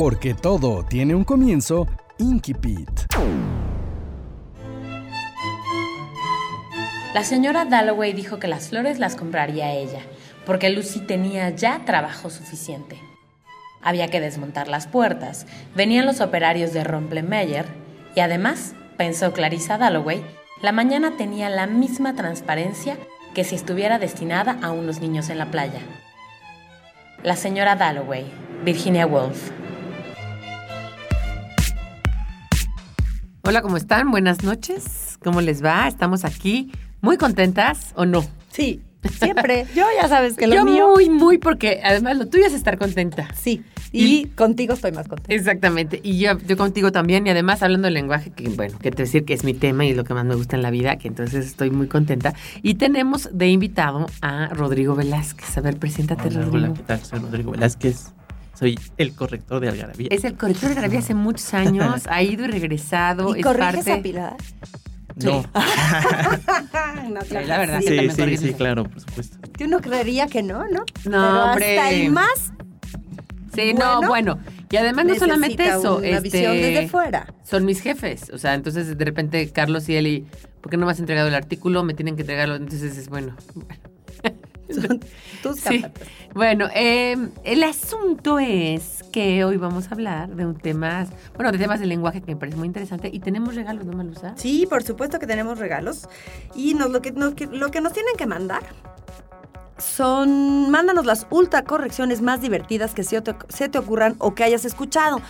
Porque todo tiene un comienzo, Inkipit. La señora Dalloway dijo que las flores las compraría ella, porque Lucy tenía ya trabajo suficiente. Había que desmontar las puertas, venían los operarios de Romplemeyer y además, pensó Clarissa Dalloway, la mañana tenía la misma transparencia que si estuviera destinada a unos niños en la playa. La señora Dalloway, Virginia Woolf. Hola, ¿cómo están? Buenas noches. ¿Cómo les va? Estamos aquí muy contentas o no. Sí, siempre. Yo ya sabes que lo Yo mío. muy, muy, porque además lo tuyo es estar contenta. Sí. Y, contigo estoy más contenta. Exactamente. Y yo, yo contigo también. Y además hablando del lenguaje, que bueno, que te decir que es mi tema y lo que más me gusta en la vida, que entonces estoy muy contenta. Y tenemos de invitado a Rodrigo Velázquez. A ver, preséntate, Hola, Rodrigo. hola, ¿qué tal? Soy Rodrigo Velázquez. Soy el corrector de Algarabía. Es el corrector de Garabía hace muchos años, ha ido y regresado. ¿Y es corriges parte... a Pilar? No. no, Sí, la verdad. Sí, sí, sí, claro, por supuesto. Yo no creería que no, ¿no? Pero No, hombre. hasta el más Sí, no, bueno, bueno. Y además no solamente eso. una este, visión desde fuera. Son mis jefes. O sea, entonces de repente Carlos y Eli, ¿por qué no me has entregado el artículo? Me tienen que entregarlo. Entonces es bueno. Son tus Sí. Bueno, eh, el asunto es que hoy vamos a hablar de un tema, bueno, de temas de lenguaje que me parece muy interesante y tenemos regalos, ¿no, Malusa? Sí, por supuesto que tenemos regalos. Y nos, lo, que, nos- que- lo que nos tienen que mandar son, mándanos las ultra correcciones más divertidas que se te, se te ocurran o que hayas escuchado.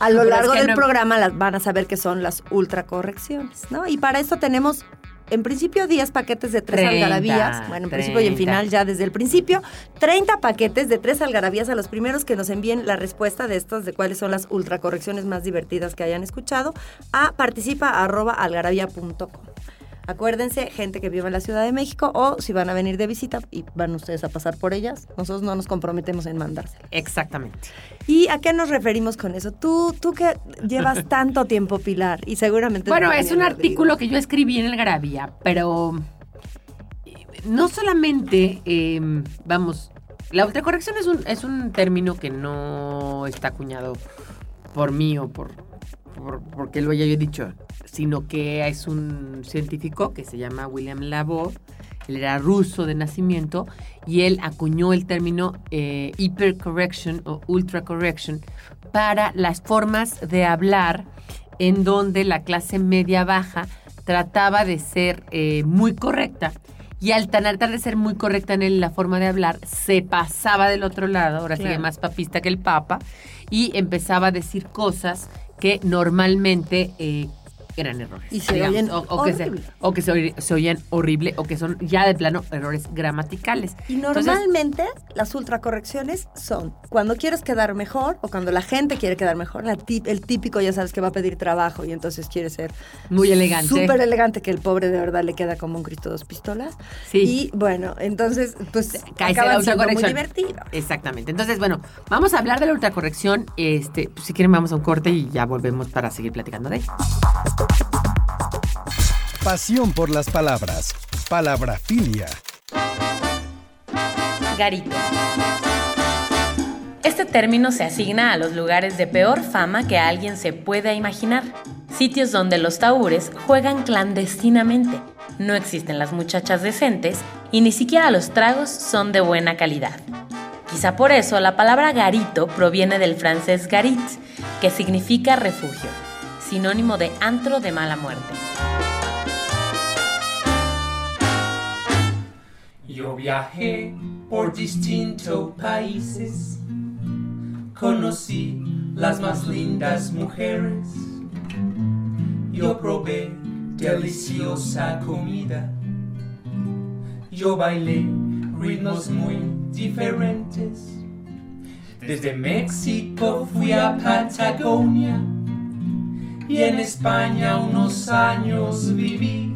A lo Pero es largo que del no- programa las van a saber que son las ultra correcciones, ¿no? Y para eso tenemos, en principio, 10 paquetes de 3 30, algarabías. Bueno, en principio y en 30. final ya desde el principio. 30 paquetes de 3 algarabías a los primeros que nos envíen la respuesta de estas, de cuáles son las ultra correcciones más divertidas que hayan escuchado, a participa.algarabía.com. Acuérdense, gente que vive en la Ciudad de México o si van a venir de visita y van ustedes a pasar por ellas, nosotros no nos comprometemos en mandárselas. Exactamente. ¿Y a qué nos referimos con eso? Tú, tú que llevas tanto tiempo, Pilar, y seguramente... Bueno, es un artículo que yo escribí en el Garabía, pero eh, no solamente, eh, vamos, la ultracorrección es un, es un término que no está acuñado por mí o por, por porque lo haya yo dicho, sino que es un científico que se llama William Labov, él era ruso de nacimiento y él acuñó el término eh, hypercorrection o ultracorrection para las formas de hablar en donde la clase media baja trataba de ser eh, muy correcta y al tratar de ser muy correcta en la forma de hablar, se pasaba del otro lado, ahora sigue Claro. más papista que el papa, y empezaba a decir cosas que normalmente eh, eran errores. Y se digamos, oyen o, o que, se, o que se, oy- se oían horrible o que son ya de plano errores gramaticales. Y Entonces, normalmente las ultracorrecciones son cuando quieres quedar mejor o cuando la gente quiere quedar mejor. La el típico ya sabes que va a pedir trabajo y entonces quiere ser Muy elegante. Súper elegante que el pobre de verdad le queda como un Cristo dos pistolas. Sí. Y bueno, entonces pues Cae la siendo muy ultracorrección. divertido. Exactamente. Entonces, bueno, vamos a hablar de la ultracorrección. Este, pues, si quieren, vamos a un corte y ya volvemos para seguir platicando de ella. Pasión por las palabras. Palabrafilia. Garito. Este término se asigna a los lugares de peor fama que alguien se pueda imaginar. Sitios donde los taúres juegan clandestinamente. No existen las muchachas decentes y ni siquiera los tragos son de buena calidad. Quizá por eso la palabra garito proviene del francés garit, que significa refugio, sinónimo de antro de mala muerte. Yo viajé por distintos países, conocí las más lindas mujeres, yo probé deliciosa comida, yo bailé ritmos muy diferentes. Desde México fui a Patagonia, y en España unos años viví.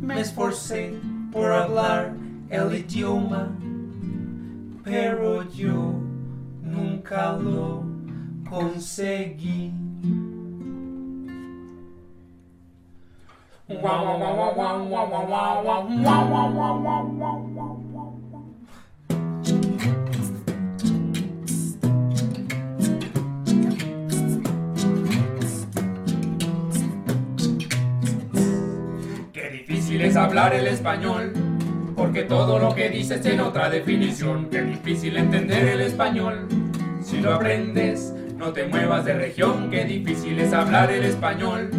Me esforcé por hablar el idioma, pero yo nunca lo conseguí. Qué es hablar el español, porque todo lo que dices tiene otra definición. Qué difícil entender el español, si lo aprendes, no te muevas de región. Qué difícil es hablar el español,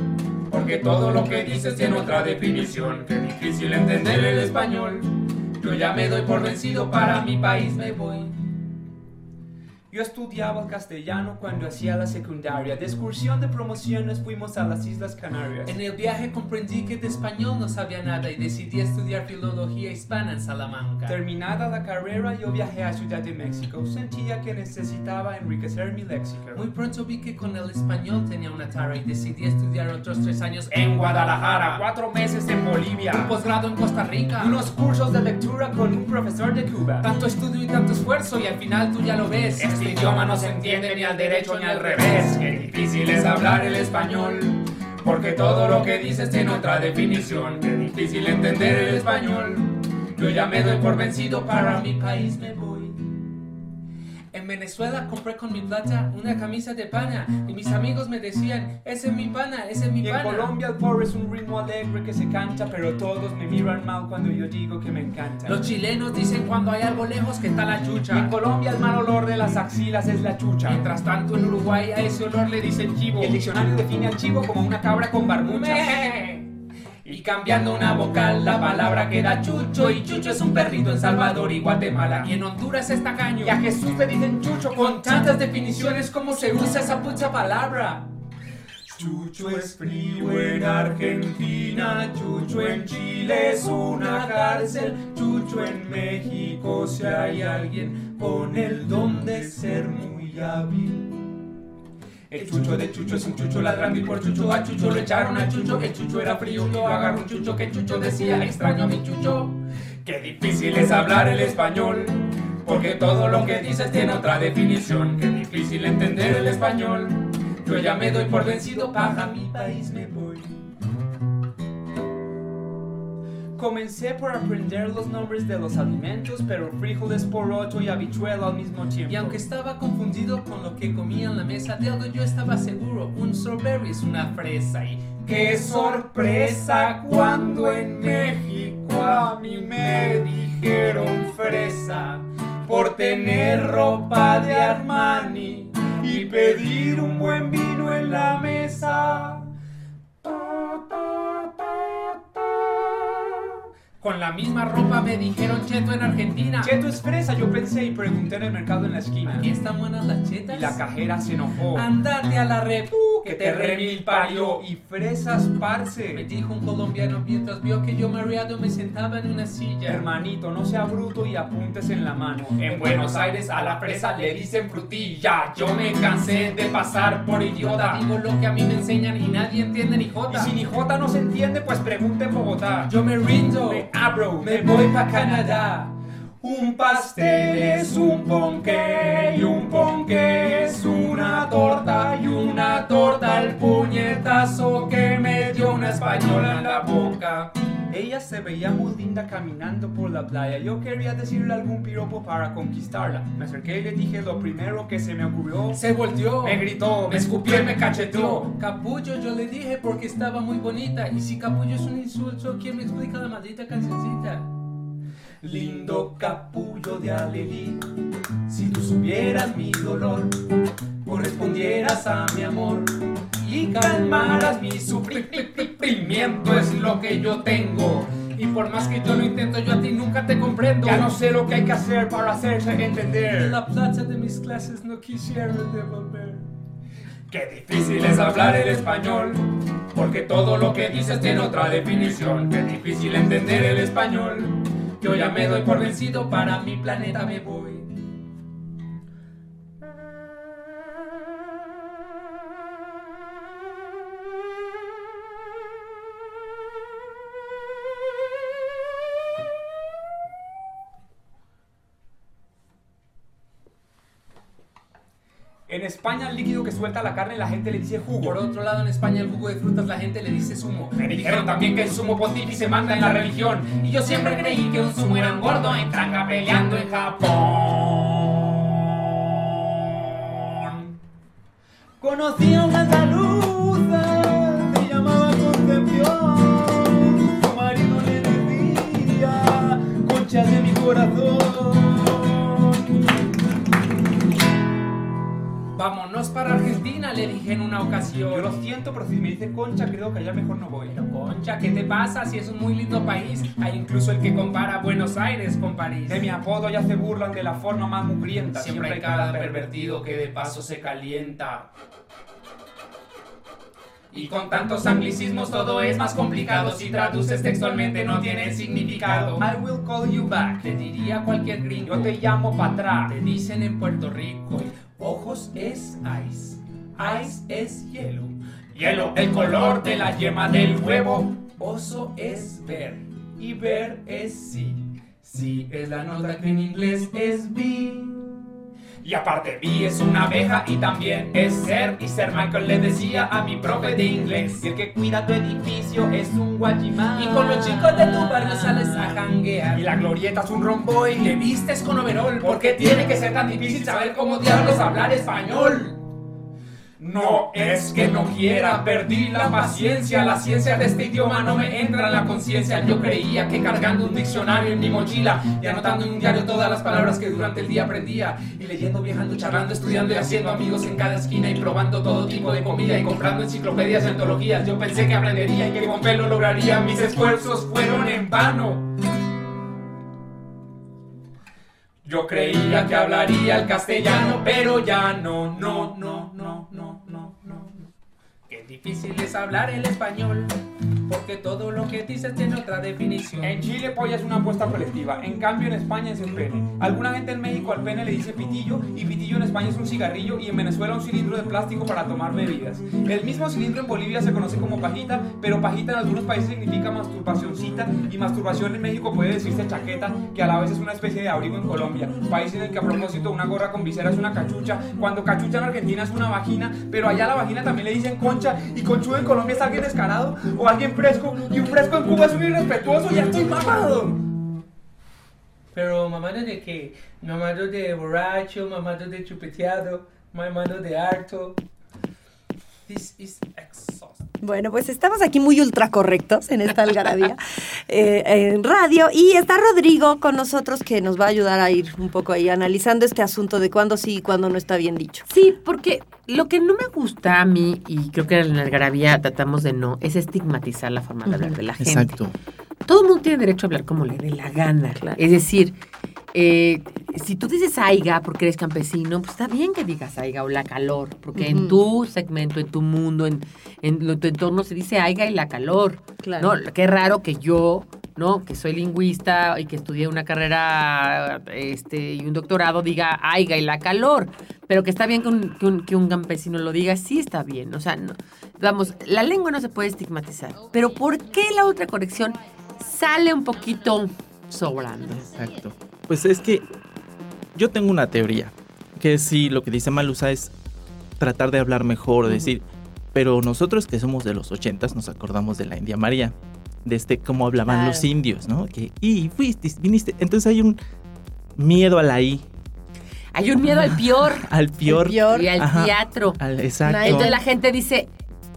porque todo lo que dices tiene otra definición. Qué difícil entender el español, yo ya me doy por vencido, para mi país me voy. Yo estudiaba el castellano cuando hacía la secundaria. De excursión de promociones fuimos a las Islas Canarias. En el viaje comprendí que de español no sabía nada y decidí estudiar filología hispana en Salamanca. Terminada la carrera, yo viajé a Ciudad de México. Sentía que necesitaba enriquecer mi léxico. Muy pronto vi que con el español tenía una tara y decidí estudiar otros tres años En Guadalajara, cuatro meses en Bolivia, un posgrado en Costa Rica. unos cursos de lectura con un profesor de Cuba. Tanto estudio y tanto esfuerzo y al final tú ya lo ves. Este idioma no se entiende ni al derecho ni al revés. Qué difícil es hablar el español. Porque todo lo que dices tiene otra definición. Qué difícil entender el español. Yo ya me doy por vencido, para mi país me voy. En Venezuela compré con mi plata una camisa de pana y mis amigos me decían, ese es mi pana, ese es mi Y en pana. Colombia el pobre es un ritmo alegre que se canta, pero todos me miran mal cuando yo digo que me encanta. Los chilenos dicen cuando hay algo lejos que está la Y en chucha. Colombia el mal olor de las axilas es la chucha. Mientras tanto en Uruguay a ese olor le dicen chivo. El diccionario define al chivo como una cabra con barbucha. Y cambiando una vocal, la palabra queda chucho. Y chucho es un perrito en Salvador y Guatemala. Y en Honduras es tacaño. Y a Jesús le dicen chucho Con tantas definiciones, ¿cómo se usa esa pucha palabra? Chucho es frío en Argentina, Chucho en Chile es una cárcel, Chucho en México si hay alguien con el don de ser muy hábil. El chucho de Chucho es un chucho ladrando y por chucho a Chucho lo echaron a Chucho. El chucho era frío, yo agarro un chucho que Chucho decía extraño a mi chucho. Qué difícil es hablar el español, porque todo lo que dices tiene otra definición. Qué difícil entender el español. Yo ya me doy por vencido, para mi país me voy. Comencé por aprender los nombres de los alimentos, pero frijoles por ocho y habichuela al mismo tiempo. Y aunque estaba confundido con lo que comía en la mesa de algo, yo estaba seguro. Un strawberry es una fresa y ¡Qué sorpresa cuando en México a mí me dijeron fresa por tener ropa de Armani y pedir un buen vino en la mesa? Con la misma ropa me dijeron cheto en Argentina. Cheto es fresa, yo pensé y pregunté en el mercado en la esquina. ¿Aquí están buenas las chetas? Y la cajera se enojó. Andate a la repu que te remil parió y fresas Me parce. dijo un colombiano mientras vio que yo mareado me sentaba en una silla. Hermanito, no sea bruto y apuntes en la mano. En Buenos Aires a la fresa le dicen frutilla. Yo me cansé de pasar por idiota. Digo lo que a mí me enseñan y nadie entiende ni Y jota. si ni J no se entiende, pues pregunte en Bogotá. Yo me rindo. Me abro, me voy pa' Canadá. Un pastel es un ponqué y un ponqué es una torta y una torta el puñetazo que me dio una española en la boca. Ella se veía muy linda caminando por la playa. Yo quería decirle algún piropo para conquistarla. Me acerqué y le dije lo primero que se me ocurrió. Se volteó. Me gritó, me escupió y me cacheteó. Capullo yo le dije porque estaba muy bonita. Y si capullo es un insulto, ¿quién me explica la maldita cancioncita? Lindo capullo de Alelí, si tú supieras mi dolor, correspondieras a mi amor y calmaras mi sufrimiento es lo que yo tengo. Y por más que yo lo intento, yo a ti nunca te comprendo. Ya no sé lo que hay que hacer para hacerse entender. la plata de mis clases no quisieron devolver. Qué difícil es hablar el español, porque todo lo que dices tiene otra definición. Qué difícil entender el español. Yo ya me doy por vencido, para mi planeta me voy. En España el líquido que suelta la carne la gente le dice jugo. Por otro lado, en España el jugo de frutas la gente le dice zumo. Me dijeron también que el sumo pontífice manda en la religión. Y yo siempre creí que un sumo era un gordo en tanga peleando en Japón. Conocí a una andaluza, una ocasión. Yo lo siento, pero si me dice concha, creo que allá mejor no voy. Pero concha, ¿qué te pasa si es un muy lindo país? Hay incluso el que compara Buenos Aires con París. De mi apodo ya se burlan de la forma más mugrienta. Siempre hay cada pervertido que de paso se calienta. Y con tantos anglicismos todo es más complicado. Si traduces textualmente no tiene significado. I will call you back. Te diría cualquier gringo. Yo te llamo para atrás. Te dicen en Puerto Rico. Ojos es ice. Ice es hielo. Hielo, el color de la yema del huevo. Oso es ver. Y ver es sí. Sí es la nota que en inglés es be. Y aparte, B es una abeja y también es ser. Y ser Michael le decía a mi profe de inglés. Y el que cuida tu edificio es un guachimán. Y con los chicos de tu barrio sales a janguear. Y la glorieta es un rombo Y le vistes con overol. Porque tiene que ser tan difícil saber cómo diablos hablar español. No es que no quiera, perdí la paciencia. La ciencia de este idioma no me entra en la conciencia. Yo creía que cargando un diccionario en mi mochila y anotando en un diario todas las palabras que durante el día aprendía. Y leyendo, viajando, charlando, estudiando y haciendo amigos en cada esquina y probando todo tipo de comida y comprando enciclopedias y antologías. Yo pensé que aprendería y que con fe lo lograría. Mis esfuerzos fueron en vano. Yo creía que hablaría el castellano, pero ya no, no, no, no, difícil es hablar el español, porque todo lo que dices tiene otra definición. En Chile polla es una apuesta colectiva, en cambio en España es el pene. Alguna gente en México al pene le dice pitillo y pitillo en España es un cigarrillo y en Venezuela un cilindro de plástico para tomar bebidas. El mismo cilindro en Bolivia se conoce como pajita, pero pajita en algunos países significa masturbacioncita y masturbación en México puede decirse chaqueta, que a la vez es una especie de abrigo en Colombia, país en el que a propósito una gorra con visera es una cachucha, cuando cachucha en Argentina es una vagina, pero allá a la vagina también le dicen concha y conchudo en Colombia es alguien descarado o alguien fresco y un fresco en Cuba es un irrespetuoso, ya estoy mamado. Pero mamado de qué? Mamado de borracho, mamado de chupeteado, mamado de harto. This is exhausting. Bueno, pues estamos aquí muy ultra correctos en esta algarabía eh, en radio y está Rodrigo con nosotros que nos va a ayudar a ir un poco ahí analizando este asunto de cuándo sí y cuándo no está bien dicho. Sí, porque lo que no me gusta a mí, y creo que en la algarabía tratamos de no, es estigmatizar la forma de hablar de la gente. Exacto. Todo el mundo tiene derecho a hablar como le dé la gana. Es decir, eh, si tú dices aiga porque eres campesino, pues está bien que digas aiga o la calor, porque en tu segmento, en tu mundo, en, en tu entorno se dice aiga y la calor. Claro. ¿no? Qué raro que yo, ¿no? Que soy lingüista y que estudié una carrera este, y un doctorado, diga aiga y la calor. Pero que está bien que un, que un- que un campesino lo diga, sí está bien. O sea, no- vamos, la lengua no se puede estigmatizar. Pero ¿por qué la otra corrección sale un poquito sobrando? Exacto. Pues es que yo tengo una teoría, que sí, lo que dice Malusa es tratar de hablar mejor, decir, pero nosotros que somos de los ochentas nos acordamos de la India María, de este cómo hablaban Claro. los indios, ¿no? Que, y fuiste, viniste. Entonces hay un miedo a la I, Hay un miedo al peor al peor. peor. y al Ajá. teatro. al- exacto. Entonces la gente dice,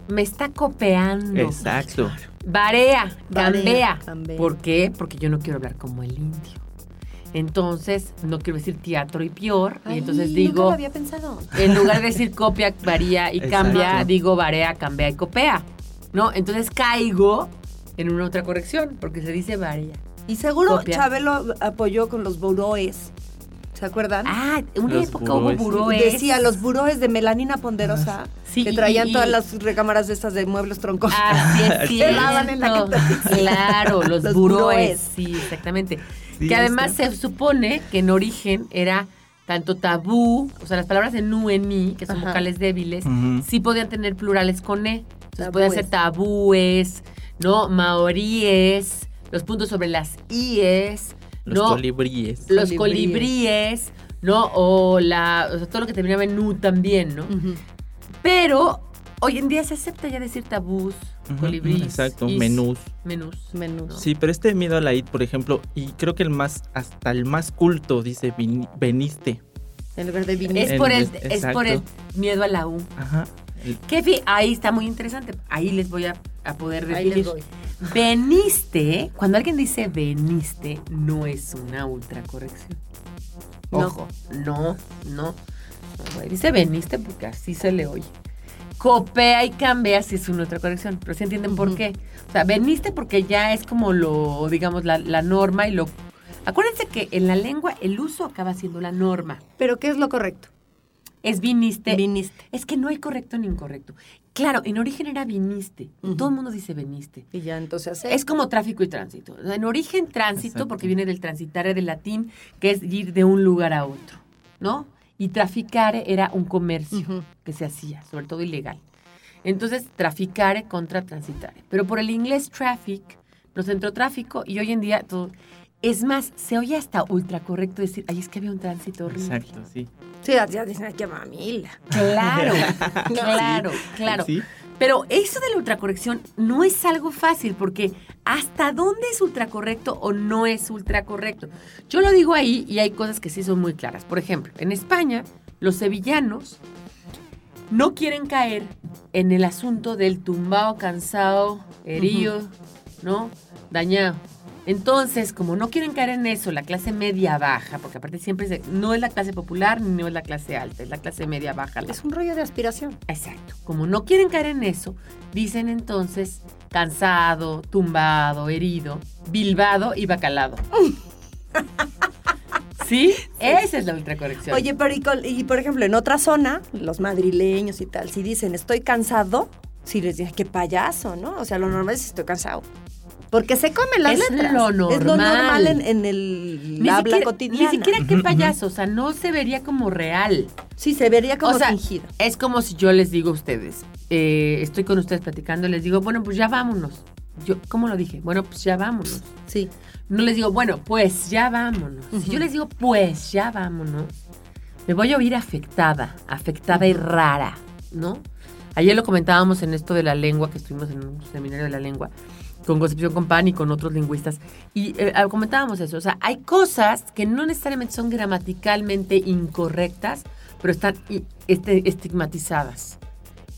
me está copiando. Exacto. Barea, cambia. cambia. ¿Por qué? Porque yo no quiero hablar como el indio. Entonces, no quiero decir teatro y peor. y entonces nunca digo, lo había pensado. en lugar de decir copia, varía y Exacto. cambia, digo barea, cambia y copia. ¿No? Entonces caigo en una otra corrección, porque se dice varía. Y seguro Copia. Chabelo apoyó con los buroes. ¿Se acuerdan? Ah, una Los época hubo buroes. Decía los buroes de melanina ponderosa Sí, que traían y- todas las recámaras de estas de muebles troncosos. Es Se daban en la Claro, los, Los buroes. Sí, exactamente. Sí, que además está. se supone que en origen era tanto tabú, o sea, las palabras en nu, en mi, que son Ajá. vocales débiles, sí podían tener plurales con e. Entonces Tabúes. podían ser tabúes, ¿no? Maoríes, los puntos sobre las ies, Los ¿no? colibríes. los Colibríes. colibríes, ¿no? O, la, o sea, todo lo que terminaba en nu también, ¿no? Pero hoy en día se acepta ya decir tabús, colibríes. Exacto, is, menús. Menús. Menús. Sí, pero este miedo a la id, por ejemplo, y creo que el más, hasta el más culto dice "Vin- veniste. En lugar de viniste. Es por, el, es- es por el miedo a la U. Ajá. Que fi- ahí está muy interesante. Ahí les voy a, a poder Ahí les definir. voy. Veniste, cuando alguien dice veniste, no es una ultracorrección. Ojo, no, no. no, dice veniste porque así se le oye. Copea y cambia si es una ultracorrección. Pero se entienden por qué. O sea, veniste porque ya es como lo, digamos, la, la norma y lo. Acuérdense que en la lengua el uso acaba siendo la norma. Pero ¿qué es lo correcto? Es viniste. Viniste. Es que no hay correcto ni incorrecto. Claro, en origen era viniste. Todo el mundo dice veniste. Y ya entonces hace- Es como tráfico y tránsito. En origen tránsito, Exacto. porque viene del transitare del latín, que es ir de un lugar a otro, ¿no? Y traficare era un comercio que se hacía, sobre todo ilegal. Entonces, traficare contra transitare. Pero por el inglés traffic nos entró tráfico y hoy en día todo... Es más, se oye hasta ultra correcto decir, ay, es que había un tránsito horrible. Exacto, sí. Sí, ya ya dicen, qué mamila. Claro, claro, claro. Sí. Pero eso de la ultracorrección no es algo fácil porque hasta dónde es ultracorrecto o no es ultracorrecto. Yo lo digo ahí y hay cosas que sí son muy claras. Por ejemplo, en España, los sevillanos no quieren caer en el asunto del tumbado, cansado, herido, ¿no? Dañado. Entonces, como no quieren caer en eso, la clase media baja, porque aparte siempre se- no es la clase popular ni no es la clase alta, es la clase media baja. la Es un rollo de aspiración. Exacto. Como no quieren caer en eso, dicen entonces cansado, tumbado, herido, bilbado y bacalado. ¿Sí? Esa es la ultracorrección. Oye, pero y, por ejemplo, en otra zona, los madrileños y tal, si dicen estoy cansado, si les dicen qué payaso, ¿no? O sea, lo normal es estoy cansado. Porque se comen las Es letras. lo Es lo normal. en, en el ni habla siquiera, cotidiana. Ni siquiera qué payaso, o sea, no se vería como real. Sí, se vería como O sea, fingido. Es como si yo les digo a ustedes, eh, estoy con ustedes platicando, les digo, bueno, pues ya vámonos. Yo, ¿Cómo lo dije? Bueno, pues ya vámonos. Sí. No les digo, bueno, pues ya vámonos. Si yo les digo, pues ya vámonos, me voy a oír afectada, afectada y rara, ¿no? Ayer lo comentábamos en esto de la lengua, que estuvimos en un seminario de la lengua, con Concepción Compán y con otros lingüistas. Y eh, ah, comentábamos eso. O sea, hay cosas que no necesariamente son gramaticalmente incorrectas, pero están este, estigmatizadas.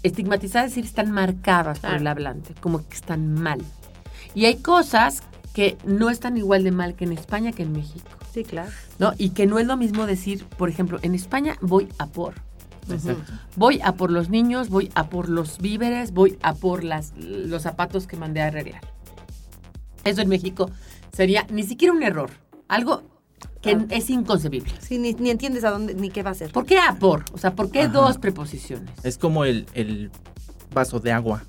Estigmatizadas es decir, están marcadas por Claro. el hablante, como que están mal. Y hay cosas que no están igual de mal que en España que en México, Sí, claro. ¿no? Y que no es lo mismo decir, por ejemplo, en España voy a por. Exacto. Voy a por los niños, voy a por los víveres, voy a por las, los zapatos que mandé a arreglar. Eso en México sería ni siquiera un error, algo que Ah. es inconcebible. Sí, ni, ni entiendes a dónde ni qué va a ser. ¿Por qué a por? O sea, ¿por qué Ajá. dos preposiciones? Es como el, el vaso de agua.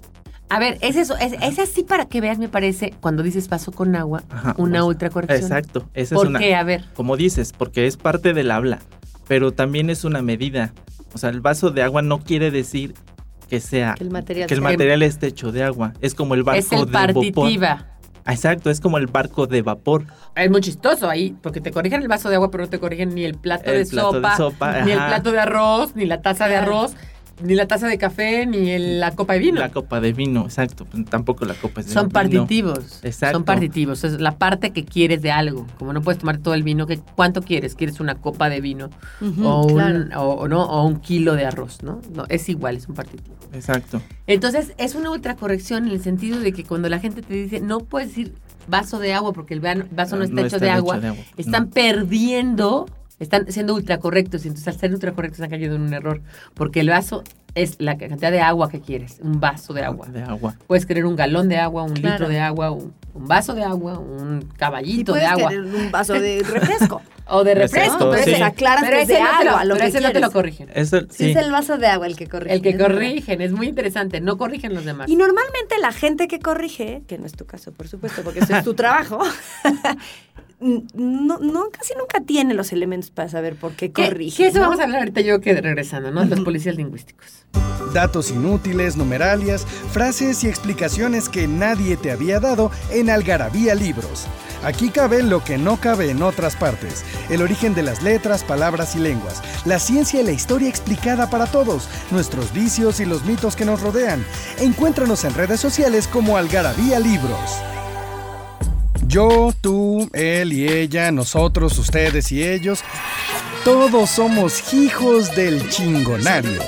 A ver, es eso, es, es así para que veas, me parece, cuando dices vaso con agua, Ajá, una vaso. ultracorrección. Exacto. Esa ¿Por es una. qué? A ver. Como dices, porque es parte del habla, pero también es una medida. O sea, el vaso de agua no quiere decir que sea Que el material que el sea- material esté hecho de agua. Es como el barco Es el de partitiva. Exacto, es como el barco de vapor. Es muy chistoso ahí, porque te corrigen el vaso de agua, pero no te corrigen ni el plato, El de, plato de sopa, ni el plato de arroz, ni la taza de arroz, ni la taza de café, ni el- la copa de vino. La copa de vino, exacto. pues, Tampoco la copa es de Son vino. partitivos. Exacto. Son partitivos. Es la parte que quieres de algo. Como no puedes tomar todo el vino, que ¿cuánto quieres? ¿Quieres una copa de vino? O, un, claro. o, o no, o un kilo de arroz, ¿no? No, es igual, es un partitivo. Exacto. Entonces, es una ultracorrección en el sentido de que cuando la gente te dice, no puedes decir vaso de agua porque el va- vaso no No está, hecho, está de hecho agua, de agua, están no. perdiendo, están siendo ultracorrectos y entonces al ser ultracorrectos están cayendo en un error porque el vaso es la cantidad de agua que quieres, un vaso de agua. De agua. Puedes querer un galón de agua, un Claro. litro de agua, un, un vaso de agua, un caballito de puedes agua. querer un vaso de refresco. O de refresco. pero sí. ese- Aclaras pero que es ese de no te lo- agua, lo pero que ese no te lo corrigen. Eso, Sí, sí. es el vaso de agua el que corrige. El que es verdad. corrigen, es muy interesante. No corrigen los demás. Y normalmente la gente que corrige, que no es tu caso, por supuesto, porque ese es tu trabajo, no, casi nunca tiene los elementos para saber por qué, ¿Qué corrige. Eso vamos a hablar ahorita yo que regresando, ¿no? Los policías lingüísticos. Datos inútiles, numeralias, frases y explicaciones que nadie te había dado en Algarabía Libros. Aquí cabe lo que no cabe en otras partes. El origen de las letras, palabras y lenguas. La ciencia y la historia explicada para todos. Nuestros vicios y los mitos que nos rodean. Encuéntranos en redes sociales como Algarabía Libros. Yo, tú, él y ella, nosotros, ustedes y ellos, todos somos hijos del chingonario.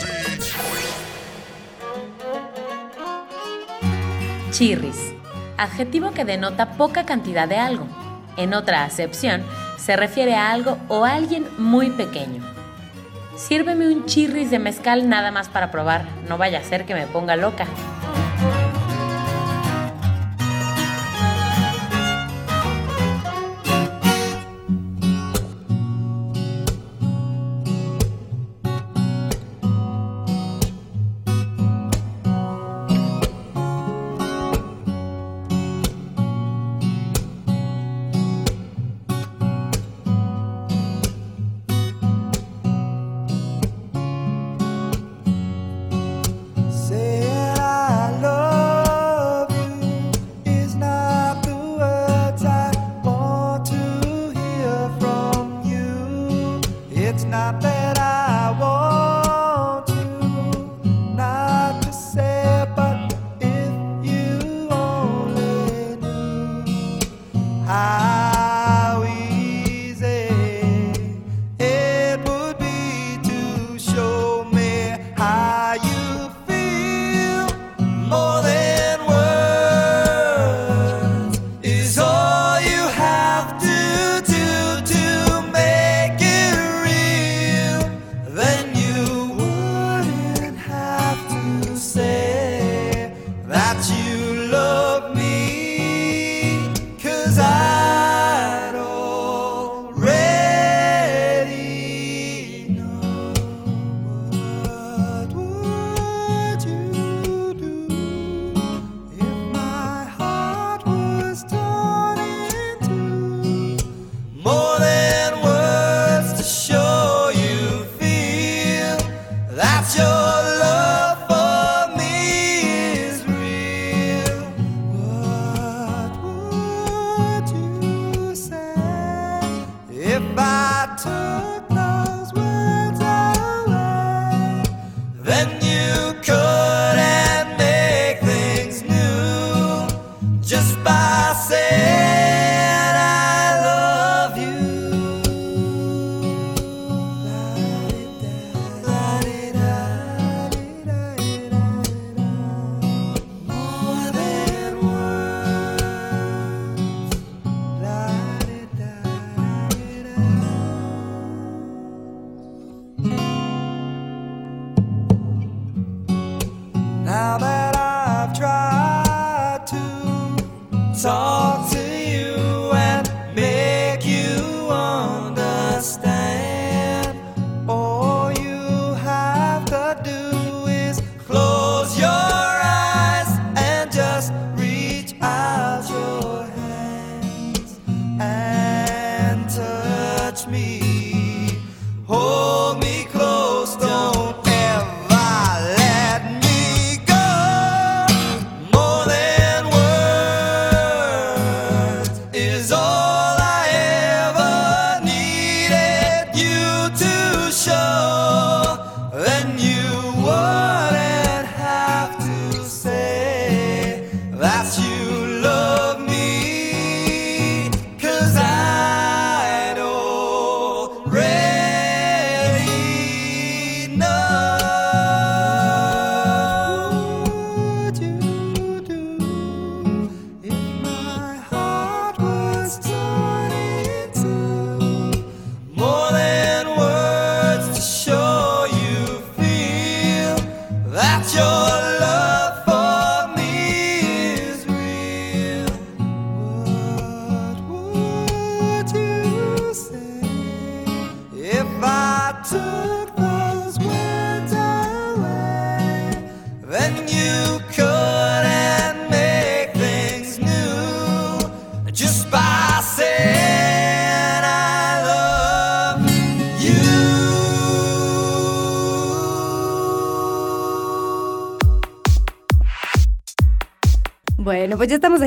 Chirris, adjetivo que denota poca cantidad de algo. En otra acepción, se refiere a algo o a alguien muy pequeño. Sírveme un chirris de mezcal nada más para probar, no vaya a ser que me ponga loca.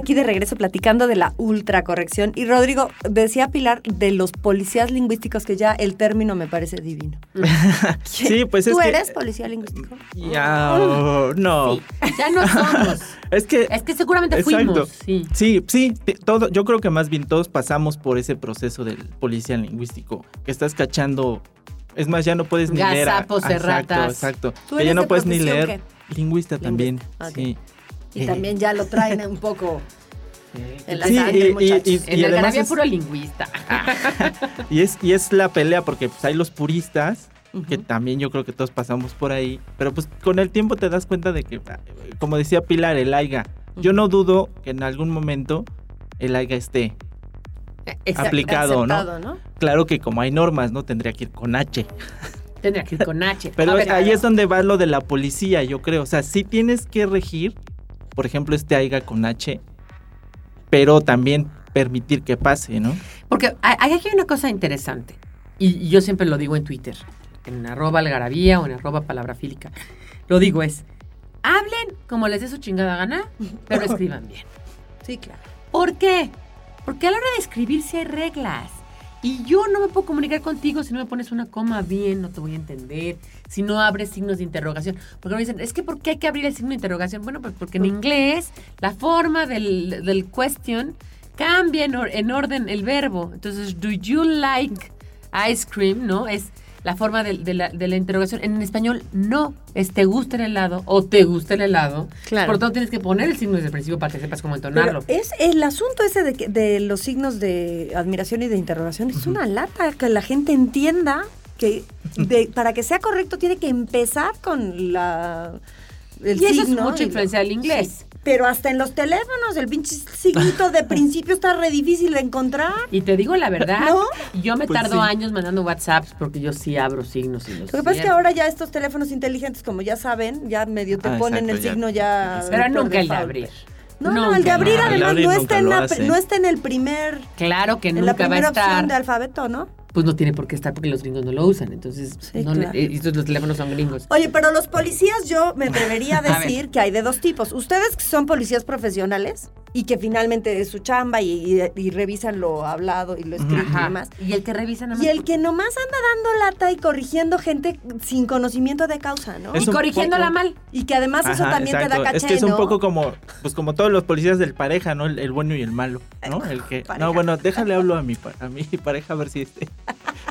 Aquí de regreso platicando de la ultracorrección. Y Rodrigo, decía Pilar de los policías lingüísticos que ya el término me parece divino. Sí, pues es ¿Tú que... eres policía lingüístico? Ya, oh, no. Ya no somos. Es que... Es que seguramente Exacto. fuimos. Sí. Sí, sí, todo, yo creo que más bien todos pasamos por ese proceso del policía lingüístico, que estás cachando, es más, ya no puedes ni leer. a- Gazapos, Exacto, erratas. exacto. ¿Tú Que ya no de puedes ni leer. Lingüista también, sí. Y también ya lo traen un poco en la Sí, sangre, y- y- muchachos. y- En además algarabía es- puro lingüista. Y es, y es la pelea porque pues, hay los puristas, que también yo creo que todos pasamos por ahí, pero pues con el tiempo te das cuenta de que, ah, como decía Pilar, el AIGA, yo no dudo que en algún momento el AIGA esté. Exacto. aplicado, ¿no? Aceptado, ¿no? Claro que como hay normas, ¿no? Tendría que ir con H. Tendría que ir con H. Pero ver, ahí es donde va lo de la policía, yo creo. O sea, sí tienes que regir, por ejemplo, este AIGA con H, pero también permitir que pase, ¿no? Porque hay, hay aquí una cosa interesante. Y, y yo siempre lo digo en Twitter. En arroba algarabía o en arroba palabrafílica. Lo digo es, hablen como les dé su chingada gana, pero escriban bien. Sí, claro. ¿Por qué? Porque a la hora de escribir sí hay reglas. Y yo no me puedo comunicar contigo si no me pones una coma bien, no te voy a entender. Si no abres signos de interrogación. Porque me dicen, es que ¿por qué hay que abrir el signo de interrogación? Bueno, pues porque en inglés la forma del, del question cambia en, or- en orden el verbo. Entonces, do you like ice cream? ¿No? Es la forma de, de la, de la interrogación. En español, no. Es te gusta el helado o te gusta el helado. Claro. Por lo tanto, tienes que poner el signo desde el principio para que sepas cómo entonarlo. Pero es el asunto ese de, de los signos de admiración y de interrogación. Es una lata que la gente entienda que de- para que sea correcto tiene que empezar con la el y eso es mucha influencia del inglés. Sí, Pero hasta en los teléfonos, el pinche signito de principio está re difícil de encontrar. Y te digo la verdad, ¿No? yo me Pues tardo sí. años mandando WhatsApps porque yo sí abro signos. Y los Lo que pasa es que ahora ya estos teléfonos inteligentes, como ya saben, ya medio te Ah, ponen exacto, el ya. signo ya. Pero nunca el de abrir. No, no, el de abrir No, además abrir no, está en la, no está en el primer, Claro que en la nunca va a primera opción de alfabeto, ¿no? Pues no tiene por qué estar porque los gringos no lo usan. Entonces, Sí, no le- claro. eh, estos los teléfonos son gringos. Oye, pero los policías yo me atrevería a decir que hay de dos tipos. Ustedes que son policías profesionales y que finalmente es su chamba y, y- y revisan lo hablado y lo escrito y Ajá. demás. Y el que revisa nada más. Y el que nomás anda dando lata y corrigiendo gente sin conocimiento de causa, ¿no? Y Es corrigiéndola poco- mal. Y que además eso también te da caché, Es que es un poco como, pues como todos los policías del pareja, ¿no? El, el bueno y el malo, ¿no? El que, Pareja. no, bueno, déjale hablo a mi, a mi pareja a ver si este,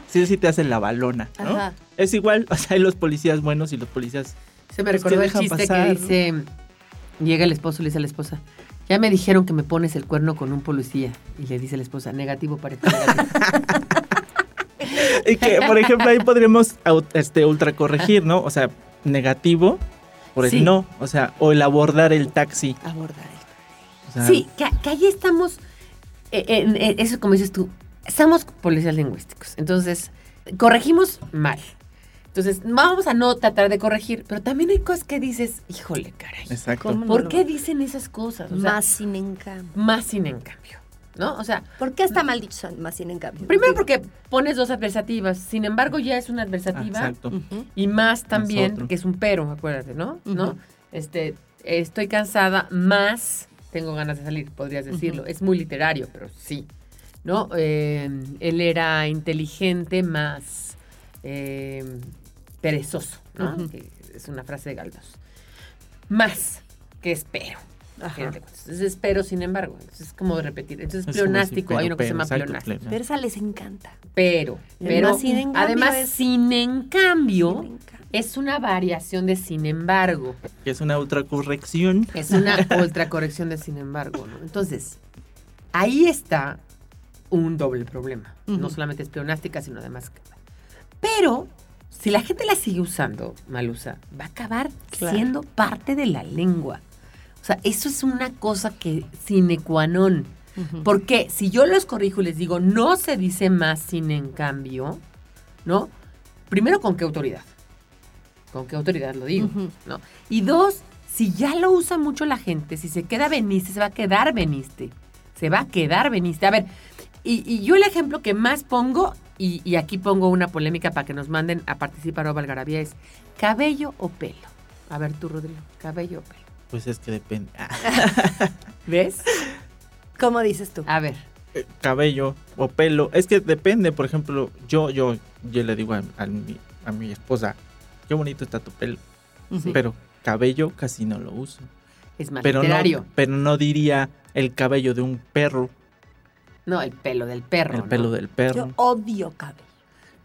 si él sí te hace la balona, ¿no? Ajá. Es igual, o sea, hay los policías buenos y los policías, Se me Pues, recordó que el chiste pasar, que ¿no? dice, llega el esposo y le dice a la esposa, ya me dijeron que me pones el cuerno con un policía. Y le dice la esposa, negativo, pareja, negativo. y que, por ejemplo, ahí podríamos este, ultracorregir, ¿no? O sea, negativo por el Sí. no, o sea, o el abordar el taxi. Abordar. o sea, Sí, que, que ahí estamos, eh, en- eso como dices tú, somos policías lingüísticos. Entonces, corregimos mal. Entonces, vamos a no tratar de corregir, pero también hay cosas que dices, híjole, caray. Exacto. ¿Cómo no ¿Por lo- qué dicen esas cosas? O sea, más sin en cambio. más sin en cambio, ¿no? O sea, ¿Por qué está mal dicho más sin en cambio? primero porque pones dos adversativas, sin embargo ya es una Ah, adversativa Exacto. Ujú. y más también, que es un pero, acuérdate, ¿no? ¿No? Este, estoy cansada, más tengo ganas de salir, podrías decirlo. Es muy literario, pero sí. ¿No? Eh, él era inteligente, más eh, perezoso, ¿no? Es una frase de Galdós. Más que espero. a Ajá. final de cuentas. Entonces, espero, sin embargo. Entonces, es como repetir. Entonces, Es pleonástico. Hay uno que se llama exacto, pleonástico. pleno. Pero esa les encanta. Pero, pero, sin en además, es- sin en cambio, Sin en cambio. es una variación de sin embargo. Que es una ultracorrección. Es una ultracorrección de sin embargo, ¿no? Entonces, ahí está un doble problema. No solamente es pleonástica, sino además. Pero, si la gente la sigue usando, Malusa, va a acabar Claro. siendo parte de la lengua. O sea, eso es una cosa que sine qua non. Porque si yo los corrijo y les digo, no se dice más sin en cambio, ¿no? Primero, ¿con qué autoridad? ¿Con qué autoridad lo digo? ¿no? Y dos, si ya lo usa mucho la gente, si se queda veniste, se va a quedar veniste. Se va a quedar veniste. A ver, y, y yo el ejemplo que más pongo, y, y aquí pongo una polémica para que nos manden a participar o Algarabía, es cabello o pelo. A ver tú, Rodrigo, cabello o pelo. Pues es que depende. ¿Ves? ¿Cómo dices tú? A ver. Eh, cabello o pelo. Es que depende, por ejemplo, yo, yo, yo le digo a, a mi, a mi esposa, qué bonito está tu pelo. Sí. Pero cabello casi no lo uso. Es más Pero no, pero no diría el cabello de un perro, No, el pelo del perro. el ¿no? pelo del perro. Yo odio cabello.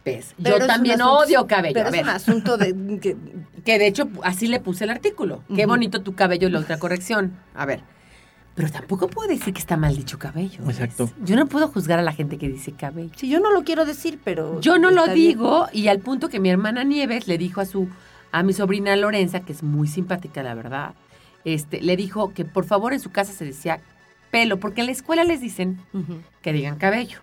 ¿Ves? Es Yo también asunto- odio cabello. Pero a es ver. un asunto de que Que de hecho así le puse el artículo. Qué bonito tu cabello y la ultracorrección. A ver. Pero tampoco puedo decir que está mal dicho cabello. ¿ves? Exacto. Yo no puedo juzgar a la gente que dice cabello. si yo no lo quiero decir, pero Yo no lo bien. digo y al punto que mi hermana Nieves le dijo a su a mi sobrina Lorenza, que es muy simpática la verdad, este, le dijo que por favor en su casa se decía pelo, porque en la escuela les dicen que digan cabello.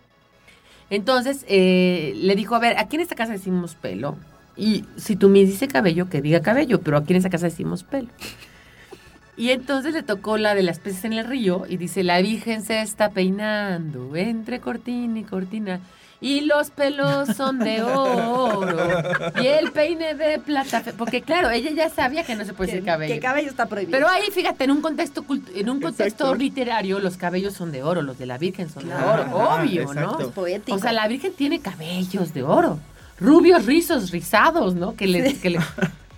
Entonces eh, le dijo, a ver, aquí en esta casa decimos pelo. Y si tú me dices cabello, que diga cabello, pero aquí en esta casa decimos pelo. Y entonces le tocó la de las peces en el río y dice, la Virgen se está peinando entre cortina y cortina. Y los pelos son de oro. Y el peine de plata. Porque claro, ella ya sabía que no se puede Que, decir cabello. que cabello está prohibido. Pero ahí, fíjate, en un contexto en un contexto Exacto. literario, los cabellos son de oro, los de la Virgen son Claro. de oro, obvio, exacto. ¿no? poético. O sea, la Virgen tiene cabellos de oro, rubios, rizos, rizados, ¿no? Que le, que le-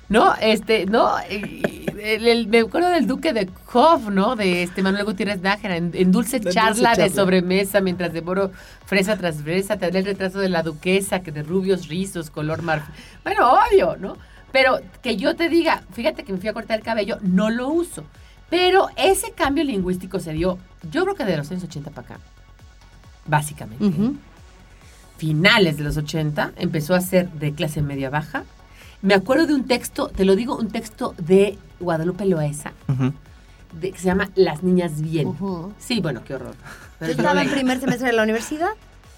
no, este, no, el- el- me acuerdo del duque de Hoff, ¿no? De este Manuel Gutiérrez Nájera, en, en dulce charla Dulce de sobremesa, mientras devoro fresa tras fresa, te el retrato de la duquesa, que de rubios, rizos, color marfil. Bueno, obvio, ¿no? Pero que yo te diga, fíjate que me fui a cortar el cabello, no lo uso. Pero ese cambio lingüístico se dio, yo creo que de los años 80 para acá, básicamente. Finales de los 80, empezó a ser de clase media baja. Me acuerdo de un texto, te lo digo, un texto de Guadalupe Loaesa, de, que se llama Las niñas bien. Sí, bueno, qué horror. Yo estaba en primer semestre de la universidad,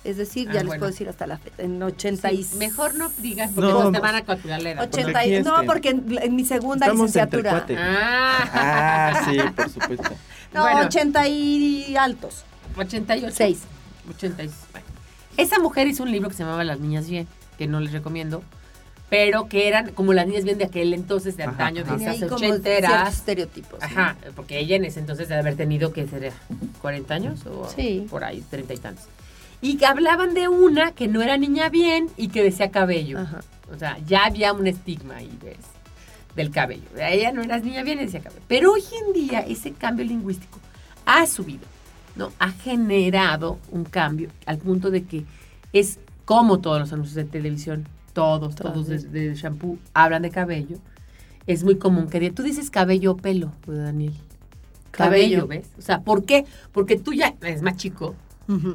es decir, Ah, ya les puedo decir hasta la fecha, en 80 y... Sí, mejor no digas porque No, no, te van a calcular la edad. Porque 80 y- no, este, porque en, en mi segunda estamos licenciatura... Ah, Ah, sí, por supuesto. No, Bueno. 80 y altos. 88. Seis. 86. Bueno. Esa mujer hizo un libro que se llamaba Las Niñas Bien, que no les recomiendo, pero que eran como las niñas bien de aquel entonces, de antaño, de esas ochenteras. estereotipos. Ajá, porque ella en ese entonces debe haber tenido que ser 40 años o Sí. por ahí, 30 y tantos. Y que hablaban de una que no era niña bien y que decía cabello. Ajá. O sea, ya había un estigma ahí, ¿ves? Del cabello. Ella no era niña bien y decía cabello. Pero hoy en día ese cambio lingüístico ha subido, ¿no? Ha generado un cambio al punto de que es como todos los anuncios de televisión, todos, todos de, de shampoo, hablan de cabello. Es muy común que tú dices cabello o pelo, pues, Daniel. Cabello, Cabello. ¿ves? O sea, ¿por qué? Porque tú ya es más chico,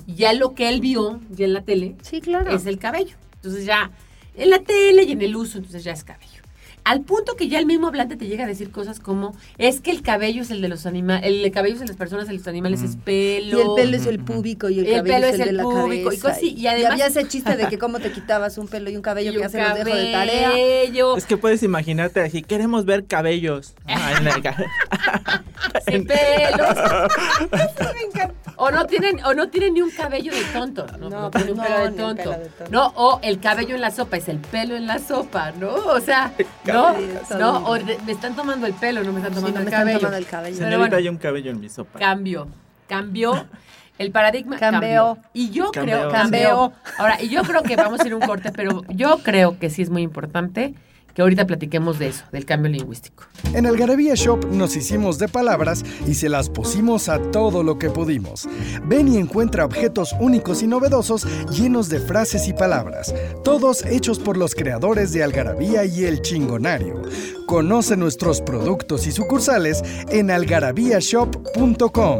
y ya lo que él vio ya en la tele Sí, claro. es el cabello. Entonces ya en la tele y en el uso, entonces ya es cabello. Al punto que ya el mismo hablante te llega a decir cosas como, es que el cabello es el de los animales, el cabello es el de las personas, el de los animales es pelo. Y el pelo es el púbico y el, El cabello pelo es es el, de el la púbico, y cabeza. cosas así, y además- había ese chiste de que cómo te quitabas un pelo y un cabello y que ya un se los dejo de tarea. Es que puedes imaginarte así, queremos ver cabellos. Ah, en la- sin pelos. O no tienen, o no tienen ni un cabello de tonto, ¿no? No, No, pues tienen un no, pelo de tonto. pelo de tonto. No, o el cabello en la sopa, es el pelo en la sopa, ¿no? O sea, no, Sí, no, o de- me están tomando el pelo, no me están Sí, tomando no me el están cabello. tomando el cabello. Señorita, bueno. hay un cabello en mi sopa. Cambio, cambió. El paradigma Cambió. Y yo Cambió. creo Cambió. Ahora, y yo creo que vamos a ir a un corte, pero yo creo que sí es muy importante que ahorita platiquemos de eso, del cambio lingüístico. En Algarabía Shop nos hicimos de palabras y se las pusimos a todo lo que pudimos. Ven y encuentra objetos únicos y novedosos llenos de frases y palabras, todos hechos por los creadores de Algarabía y El Chingonario. Conoce nuestros productos y sucursales en algarabíashop.com.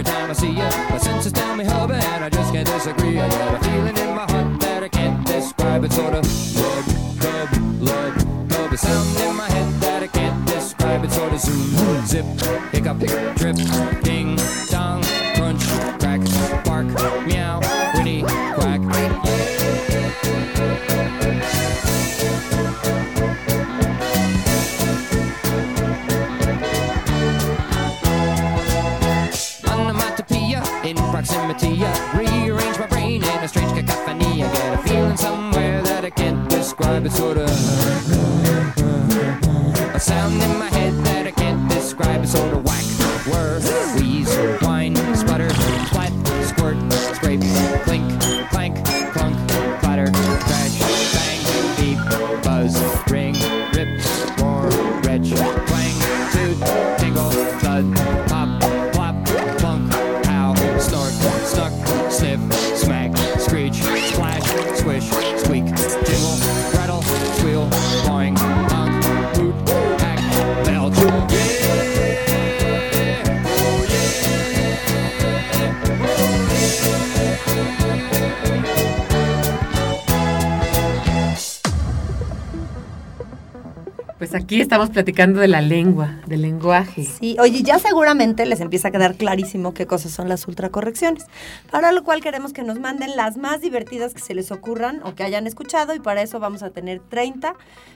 every time I see you. My senses tell me, hubby, and I just can't disagree. I got a feeling in my heart that I can't describe. It's sort of love, love, love, love. A sound in my head that I can't describe. It's sort of zoom, zip, hiccup, drip, ding. episode of A sound in my aquí estamos platicando de la lengua, del lenguaje. Sí, oye, ya seguramente les empieza a quedar clarísimo qué cosas son las ultracorrecciones. Para lo cual queremos que nos manden las más divertidas que se les ocurran o que hayan escuchado y para eso vamos a tener 30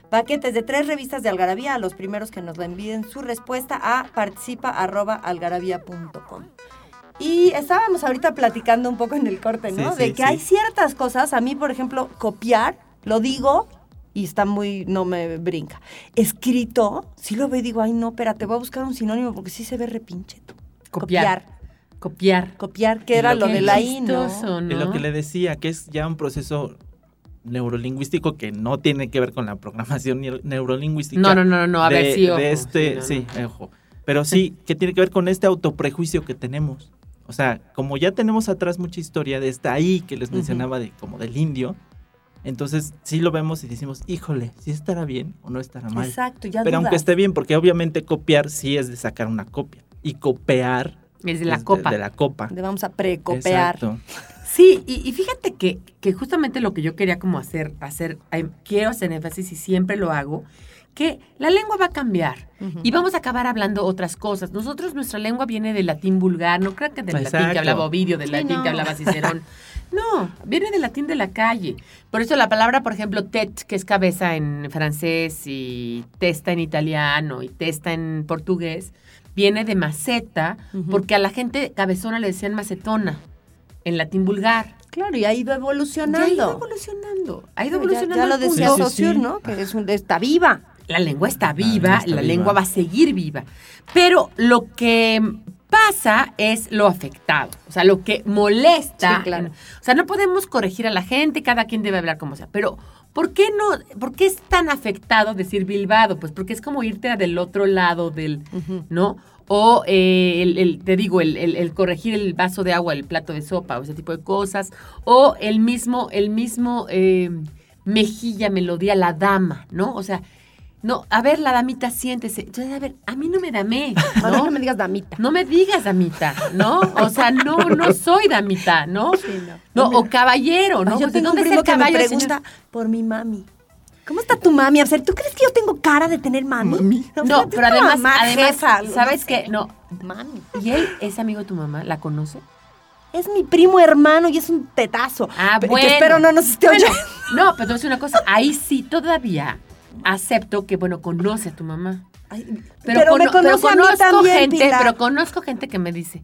paquetes de tres revistas de Algarabía a los primeros que nos la envíen su respuesta a participa@algarabía.com. Y estábamos ahorita platicando un poco en el corte, ¿no? Sí, de que sí. hay ciertas cosas, a mí por ejemplo, copiar, lo digo y está muy, no me brinca. Escrito, sí lo veo y digo, ay no, espérate, voy a buscar un sinónimo porque sí se ve repinche tú. Copiar. Copiar. Copiar, que era lo lo de la I, ¿no? lo que le decía, que es ya un proceso neurolingüístico que no tiene que ver con la programación ni- neurolingüística. No, no, no, no, a de, ver, sí, ojo, de este, sí, sí, no, ojo. Pero sí, que tiene que ver con este autoprejuicio que tenemos. O sea, como ya tenemos atrás mucha historia de esta ahí que les mencionaba de como del indio, entonces sí lo vemos y decimos, híjole, si estará bien o no estará mal. Exacto, ya Pero aunque esté bien, porque obviamente copiar sí es de sacar una copia. Y copiar Es de la es copa. De, la copa. Le vamos a precopiar. Exacto. Sí, y, y fíjate que, que justamente lo que yo quería como hacer, hacer, quiero hacer énfasis y siempre lo hago, que la lengua va a cambiar y vamos a acabar hablando otras cosas. Nosotros, nuestra lengua viene del latín vulgar, no creo que del latín que hablaba Ovidio, del Sí, latín no. que hablaba Cicerón. No, viene del latín de la calle. Por eso la palabra, por ejemplo, tête, que es cabeza en francés, y testa en italiano, y testa en portugués, viene de maceta, porque a la gente cabezona le decían macetona, en latín vulgar. Claro, y ha ido Ya ha evolucionando. ido evolucionando. Ha ido Ya- evolucionando. Ya, al lo decía Sí, sí. ¿no? Que es un, está viva. La lengua está La viva, está la viva. lengua va a seguir viva. Pero lo que pasa es lo afectado, o sea, lo que molesta. Sí, claro. O sea, no podemos corregir a la gente, cada quien debe hablar como sea. Pero, ¿por qué no? ¿Por qué es tan afectado decir bilbado? Pues porque es como irte a del otro lado del, ¿no? O eh, el, el- te digo, el, el- el corregir el vaso de agua, el plato de sopa, o ese tipo de cosas. O el mismo, el mismo eh, mejilla, melodía, la dama, ¿no? O sea, no, a ver, la damita, siéntese. Entonces, a ver, a mí no me damé, A mí ¿no? no me digas damita. No me digas damita, ¿no? O sea, no, no soy damita, ¿no? no. No, No o caballero, ¿no? Ay, yo Pues, ¿de tengo un es primo que me caballo, pregunta señor? por mi mami. ¿Cómo está tu mami? O sea, ¿tú crees que yo tengo cara de tener mami? No, es pero además, mamá además, jefa, no ¿sabes sé. qué? No, Mami. ¿y él es amigo de tu mamá? ¿La conoce? Es mi primo hermano y es un tetazo. Ah, Pero bueno. Que espero no nos esté Bueno, oyendo. No, pero te voy a decir una cosa, ahí sí todavía acepto que, bueno, conoce a tu mamá. Ay, Pero, pero, me pero conoce a conozco también, gente, Pilar. pero conozco gente que me dice,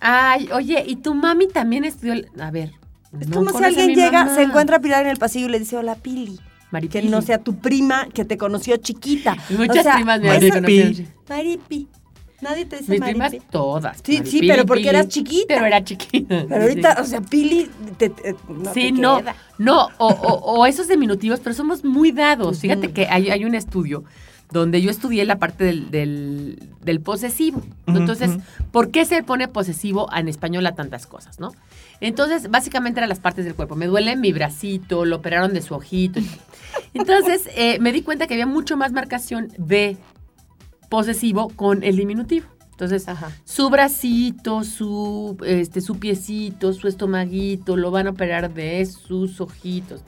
ay, oye, ¿y tu mami también estudió? el-?" A ver, Es no como si alguien llega, mamá. se encuentra a Pilar en el pasillo y le dice, hola, Pili. Que Maripili. no sea tu prima que te conoció chiquita. Muchas O sea, primas me conocido. Maripi. Nadie te dice Mis Maripi. primas todas. Sí, sí, pero porque Pili. eras chiquita. Pero era chiquita. Pero ahorita, o sea, Pili, te, te- no sí, te no, queda. no, o, o- o esos diminutivos, pero somos muy dados. Fíjate que hay, hay un estudio donde yo estudié la parte del, del, del posesivo. Entonces. ¿por qué se pone posesivo en español a tantas cosas, no? Entonces, básicamente eran las partes del cuerpo. Me duele mi bracito, lo operaron de su ojito. Entonces, eh, me di cuenta que había mucho más marcación de posesivo con el diminutivo. Entonces, Ajá. su bracito, su, este, su piecito, su estomaguito, lo van a operar de sus ojitos.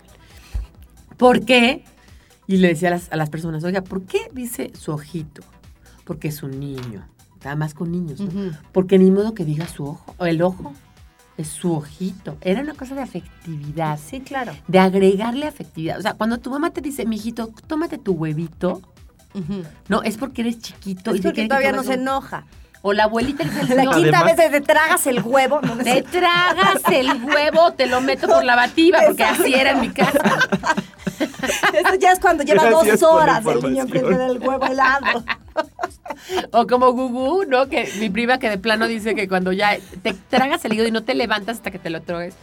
¿Por qué? Y le decía a las, a las personas, oiga, ¿por qué dice su ojito? Porque es un niño. Además con niños, ¿no? Ujú. Porque ni modo que diga su ojo, o el ojo, es su ojito. Era una cosa de afectividad, Sí, claro. de agregarle afectividad. O sea, cuando tu mamá te dice, mijito, tómate tu huevito, No, es porque eres chiquito. y Es te porque que todavía no se enoja. O la abuelita que dice, La "No, quinta Además- vez te tragas el huevo. No, te tragas el huevo, te lo meto por la bativa, porque así era en mi casa. Eso ya es cuando lleva Gracias dos horas el niño información. enfrente del huevo helado. O como Gugu, ¿no? Que mi prima que de plano dice que cuando ya te tragas el hígado y no te levantas hasta que te lo trogues,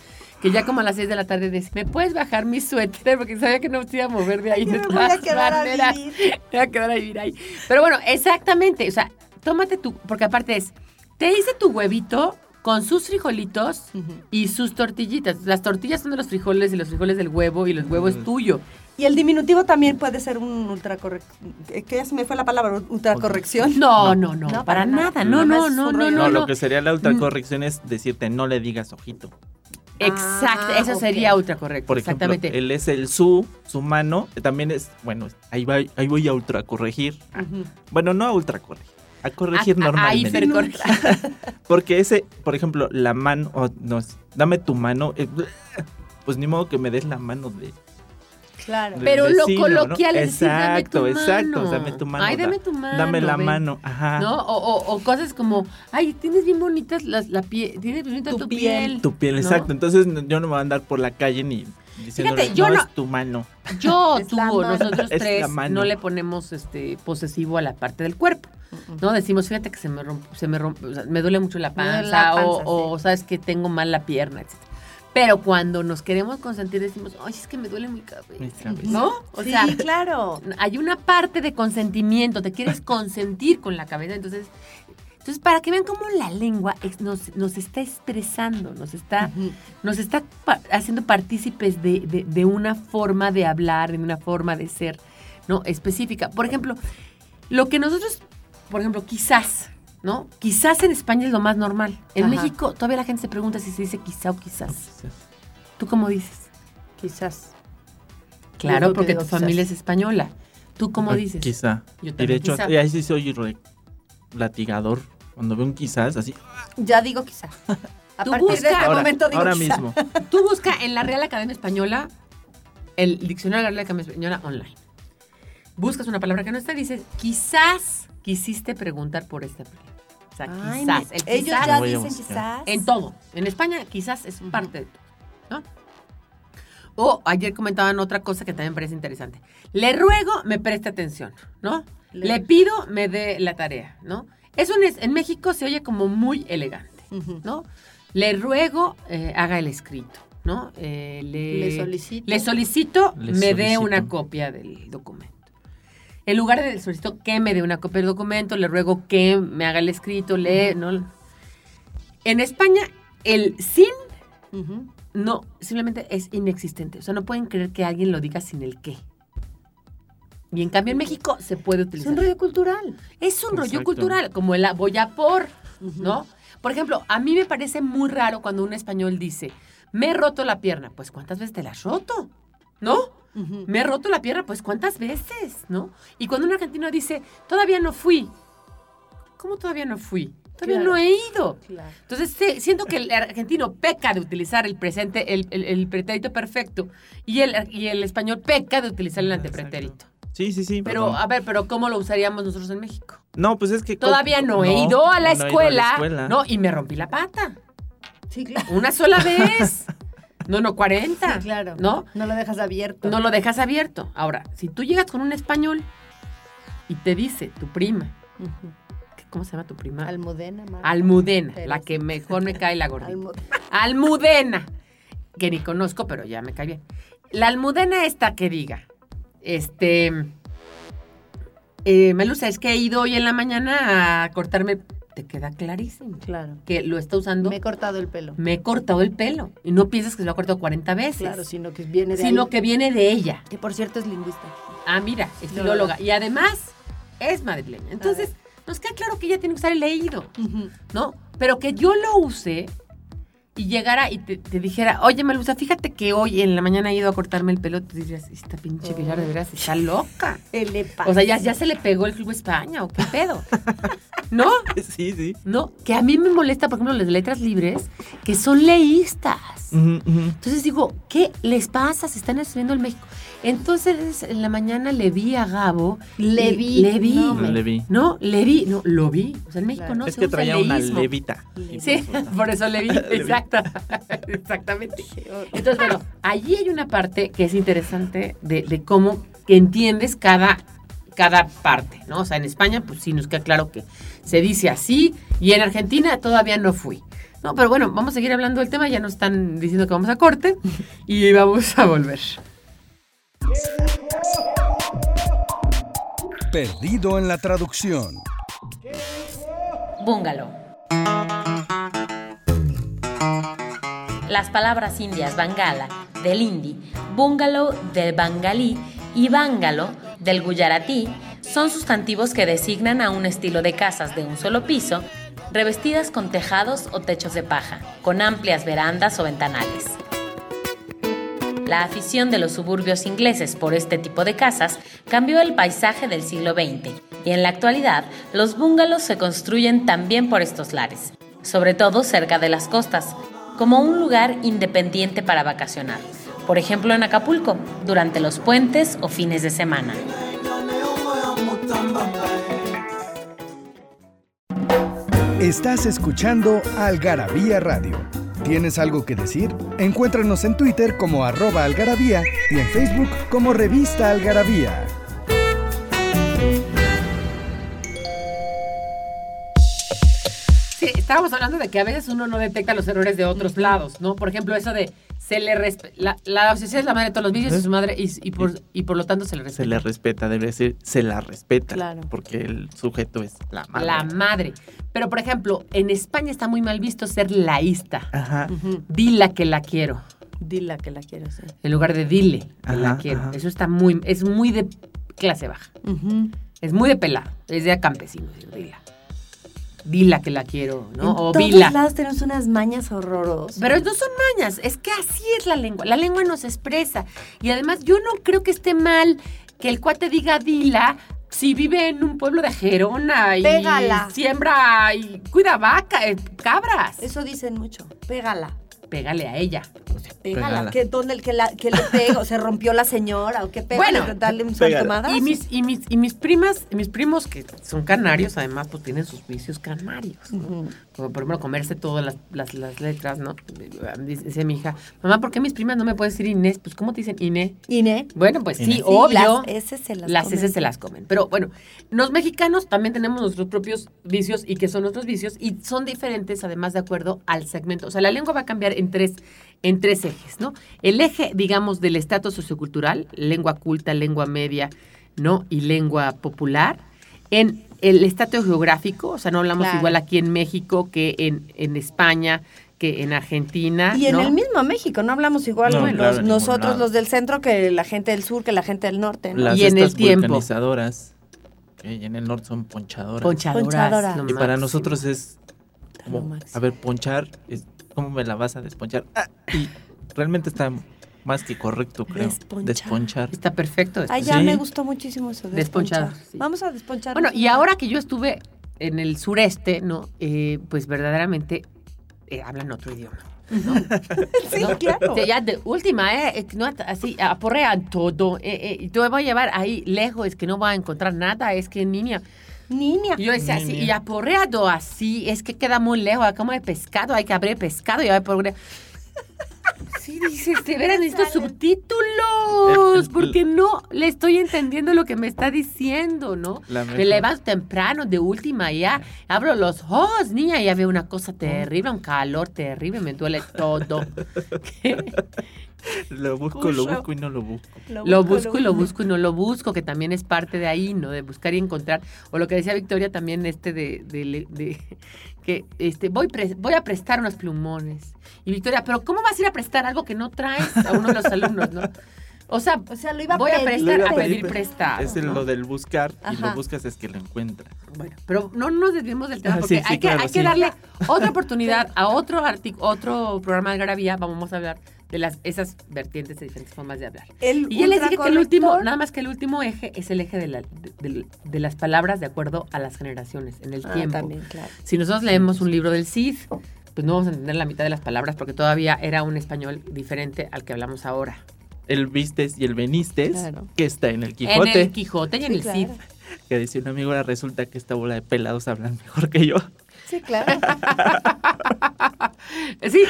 que ya como a las 6 de la tarde dice, ¿me puedes bajar mi suéter? Porque sabía que no me iba a mover de ahí. Yo de me voy a quedar a maneras. vivir. Me voy a quedar a vivir ahí. Pero bueno, exactamente. O sea, tómate tu, porque aparte es, te hice tu huevito con sus frijolitos y sus tortillitas. Las tortillas son de los frijoles y los frijoles del huevo y los huevos es tuyo. Y el diminutivo también puede ser un ultracorrección. Que ya se me fue la palabra, ultracorrección. No, no, no, No, para, para nada. nada. No, no, no, no, no, No, no. lo que sería la ultracorrección es decirte no le digas ojito. Exacto, Ah, eso sería ultra correcto. Por ejemplo, exactamente. él es el su, su mano, también es, bueno, ahí, va, ahí voy a ultracorregir. Bueno, no a ultracorregir, a corregir Ah, ah, ahí normalmente. hipercorregir. Porque ese, por ejemplo, la mano, oh, no, dame tu mano, eh, pues ni modo que me des la mano de... Claro. Pero lo vecino, ¿no? coloquial es decir, dame tu Exacto, exacto, mano. dame tu mano. Ay, da- dame tu mano. Dame la ven. mano, ajá. ¿No? O, o- o cosas como, ay, tienes bien bonitas las, la piel, tienes bien bonita Tu tu, piel. piel. Tu piel, ¿no? exacto. Entonces yo no me voy a andar por la calle ni diciéndole, Fíjate, yo no, no- es tu mano. Yo, tú, nosotros tres no le ponemos este posesivo a la parte del cuerpo. ¿No? Decimos, fíjate que se me rompe, se me rompe, o sea, me duele mucho la panza, duele la panza, o, o sabes que tengo mal la pierna, etc. Pero cuando nos queremos consentir decimos, ay, es que me duele mi Mi cabeza. ¿No? O sí, sea, claro. hay una parte de consentimiento, te quieres consentir con la cabeza, entonces, entonces para que vean cómo la lengua nos, nos está expresando, nos está, nos está pa- haciendo partícipes de, de- de una forma de hablar, de una forma de ser, ¿no? Específica. Por ejemplo, lo que nosotros, por ejemplo, quizás, ¿no? Quizás en España es lo más normal. En Ajá. México todavía la gente se pregunta si se dice quizá o quizás. ¿Tú cómo dices? Quizás. Claro, porque tu familia es española. ¿Tú cómo Ah, dices? Quizá. Yo Y de también hecho, quizá. y ahí sí soy re- latigador. Cuando veo un quizás, así. Ya digo quizás. A Tú partir de este Ahora, momento digo ahora quizá. mismo. Tú busca en la Real Academia Española el diccionario de la Real Academia Española online. Buscas una palabra que no está y dices, quizás quisiste preguntar por esta palabra. O sea, Ay, quizás. me- El ellos quizás ya dicen quizás. en todo. En España quizás es parte de todo. ¿no? O ayer comentaban otra cosa que también me parece interesante. Le ruego, me preste atención, ¿no? Le- Le, pido, me dé la tarea, ¿no? Eso en, en México se oye como muy elegante. ¿no? Le ruego, eh, haga el escrito, ¿no? Eh, le, Le solicito. Le solicito, Le me dé una copia del documento. En lugar de solicito que me dé una copia del documento, le ruego que me haga el escrito, le, ¿no? En España, el sin no, simplemente es inexistente. O sea, no pueden creer que alguien lo diga sin el qué. Y en cambio en México se puede Es utilizar. un rollo cultural. Es un rollo cultural, como el voy a por, ¿no? Por ejemplo, a mí me parece muy raro cuando un español dice, me he roto la pierna. Pues, ¿cuántas veces te la has roto? ¿No? Me he roto la pierna, pues, ¿cuántas veces? ¿No? Y cuando un argentino dice, todavía no fui. ¿Cómo todavía no fui? Todavía Claro. no he ido. Claro. Entonces, sí, siento que el argentino peca de utilizar el presente, el, el- el pretérito perfecto, y el, y el español peca de utilizar el antepretérito. Sí, sí, sí. Pero, perdón. a ver, pero ¿cómo lo usaríamos nosotros en México? No, pues es que. Todavía no he ido a la no he ido escuela. escuela. No, y me rompí la pata. Sí, claro. Una sola vez. No, no, 40. Sí, claro. ¿No? No lo dejas abierto. No lo dejas abierto. Ahora, si tú llegas con un español y te dice tu prima, Ujú. ¿qué- ¿cómo se llama tu prima? Almudena, Mar- Almudena, Pérez. la que mejor me cae la gordita. Almu- Almudena, que ni conozco, pero ya me cae bien. La almudena esta que diga, este, eh, Melusa, es que he ido hoy en la mañana a cortarme, te queda clarísimo Claro. que lo está usando. Me he cortado el pelo. Me he cortado el pelo. Y no piensas que se lo ha cortado 40 veces. Claro, sino que viene de sino ahí. que viene de ella. Que por cierto es lingüista. Ah, mira, es filóloga. Y además es madrileña. Entonces, nos queda claro que ella tiene que usar el leído. ¿no? Pero que yo lo use y llegara y te, te dijera, oye, Melusa, fíjate que hoy en la mañana he ido a cortarme el pelo, te dirías, esta pinche Pilar de veras está loca. ¿Qué le pasa? O sea, ya, ya se le pegó el Club España, ¿o qué pedo? ¿No? Sí, sí. No, que a mí me molesta, por ejemplo, las letras libres, que son leístas. Entonces digo, ¿qué les pasa? Se están escribiendo en México. Entonces, en la mañana le vi a Gabo. Le vi, Le vi. no, le vi. No, le vi. No, lo vi. O sea, en México Claro. no es se que usa traía una levita. Sí, por eso le vi. Exacto. Exactamente. Entonces, bueno, allí hay una parte que es interesante de, de cómo entiendes cada, cada parte, ¿no? O sea, en España, pues sí nos queda claro que se dice así, y en Argentina todavía no fui. No, pero bueno, vamos a seguir hablando del tema, ya nos están diciendo que vamos a corte y vamos a volver. Perdido en la traducción. Búngalo. Las palabras indias bangala del hindi, bungalow del bangalí y bangalo del guyaratí son sustantivos que designan a un estilo de casas de un solo piso, revestidas con tejados o techos de paja, con amplias verandas o ventanales. La afición de los suburbios ingleses por este tipo de casas cambió el paisaje del siglo XX y en la actualidad los bungalows se construyen también por estos lares, sobre todo cerca de las costas, como un lugar independiente para vacacionar, por ejemplo en Acapulco, durante los puentes o fines de semana. Estás escuchando Algarabía Radio. ¿Tienes algo que decir? Encuéntranos en Twitter como arroba algarabía y en Facebook como revista algarabía. Sí, estábamos hablando de que a veces uno no detecta los errores de otros lados, ¿no? Por ejemplo, eso de se le respe- la, la sociedad es la madre de todos los vicios y su madre y, y por, y por lo tanto se le respeta. Se le respeta, debe decir, se la respeta. Claro. Porque el sujeto es la madre. La madre. Pero, por ejemplo, en España está muy mal visto ser laísta. Ajá. Dila que la quiero. Dila que la quiero hacer. En lugar de dile que la quiero. ajá. Eso está muy, es muy de clase baja. Es muy de pelado. Es de campesino. Dila. Dila que la quiero, ¿no? En o todos vila. lados tenemos unas mañas horrorosas. Pero no son mañas, es que así es la lengua. La lengua nos expresa. Y además, yo no creo que esté mal que el cuate diga dila si vive en un pueblo de Gerona y Pégala. siembra y cuida vaca, eh, cabras. Eso dicen mucho. Pégala. Pégale a ella. Pégala. Pégala. ¿Qué, dónde, el que, la, que le pega? ¿O se rompió la señora? ¿O qué pega? Bueno, darle un. Y mis, y mis, y mis primas, mis primos que son canarios, además, pues tienen sus vicios canarios. ¿no? Por ejemplo, comerse todas las, las, las letras, ¿no? Dice, dice mi hija, mamá, ¿por qué mis primas no me pueden decir Inés? Pues, ¿cómo te dicen Inés? Inés. Bueno, pues. Sí, obvio. Las S se las las comen. S se las comen. Pero bueno, los mexicanos también tenemos nuestros propios vicios y que son nuestros vicios y son diferentes además de acuerdo al segmento. O sea, la lengua va a cambiar en tres, en tres ejes, ¿no? El eje, digamos, del estatus sociocultural, lengua culta, lengua media, ¿no? Y lengua popular. En el estatus geográfico, o sea, no hablamos Claro. igual aquí en México que en, en España, que en Argentina. Y en ¿no? el mismo México, no hablamos igual No, los- claro, en ningún nosotros los del centro que la gente del sur, que la gente del norte. ¿no? Las Y en el tiempo. vulcanizadoras, que en el norte son ponchadoras. Ponchadoras. Y para nosotros es como, a ver, ponchar, es, ¿cómo me la vas a desponchar? Ah, y realmente está más que correcto, creo. Desponchar. Desponchar. Está perfecto. Ay, después. ya Sí. me gustó muchísimo eso. Desponchar, Desponchar. sí. Vamos a desponchar. Bueno, y ahora que yo estuve en el sureste, ¿no? Eh, pues verdaderamente eh, hablan otro idioma. Sí, claro. O sea, ya de última, ¿eh? eh, no, así, aporrean todo. Eh, eh, y te voy a llevar ahí lejos, es que no va a encontrar nada, es que niña. Niña. Yo decía así, y aporreado así, es que queda muy lejos, como de pescado, hay que abrir pescado y aporrear. Sí, dices, de veras necesito subtítulos, porque no le estoy entendiendo lo que me está diciendo, ¿no? La Me levanto temprano, de última ya, abro los ojos, niña, y ya veo una cosa terrible, un calor terrible, me duele todo. ¿Qué? Lo busco, lo busco y no lo busco. Lo busco y lo busco y no lo busco, que también es parte de ahí, ¿no? De buscar y encontrar. O lo que decía Victoria también, este de, de- de- que este, voy, pre- voy a prestar unos plumones. Y Victoria, pero ¿cómo vas a ir a prestar algo que no traes a uno de los alumnos, no? O sea, O sea, lo iba a voy a pedir. prestar, Lo iba a a pedir pedir, prestado. Es el- ¿no? lo del buscar y Ajá. lo buscas es que lo encuentras. Bueno, pero no nos desviemos del tema Ah, porque sí, sí, hay, que, claro, hay que darle otra oportunidad a otro otro programa de Garabía. Vamos a hablar de las esas vertientes de diferentes formas de hablar. El Y ya les dije que el último, nada más que el último eje es el eje de, la- de- de- de las palabras de acuerdo a las generaciones, en el Ah, tiempo. también, claro. Si nosotros leemos un libro del Cid, pues no vamos a entender la mitad de las palabras porque todavía era un español diferente al que hablamos ahora. El vistes y el venistes, Claro. que está en el Quijote. En el Quijote y en Sí, el claro. Cid. Que decía un amigo, ahora resulta que esta bola de pelados hablan mejor que yo. Sí, claro. Sí.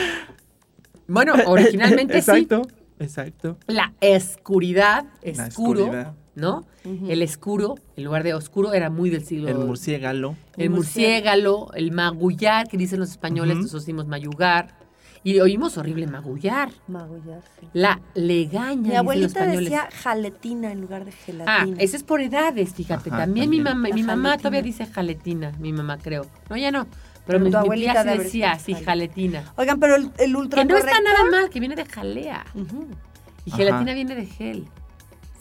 Bueno, originalmente sí. exacto, exacto. La escuridad, La escuro, oscuridad. ¿no? El escuro, en lugar de oscuro, era muy del siglo... El murciégalo. El murciégalo, el magullar, que dicen los españoles, Ujú. nosotros decimos mayugar. Y oímos horrible magullar. Magullar, sí. La legaña, Mi los abuelita españoles. decía jaletina en lugar de Ah, gelatina. ese es por edades, fíjate. Ajá, también, mi mamá, La mi mamá todavía dice jaletina, mi mamá creo. No, ya no. Pero, Pero mi, tu mi abuelita tía sí decía así, jaletina. Oigan, pero el, el Que no está nada mal, que viene de jalea. Y Ajá. gelatina viene de gel.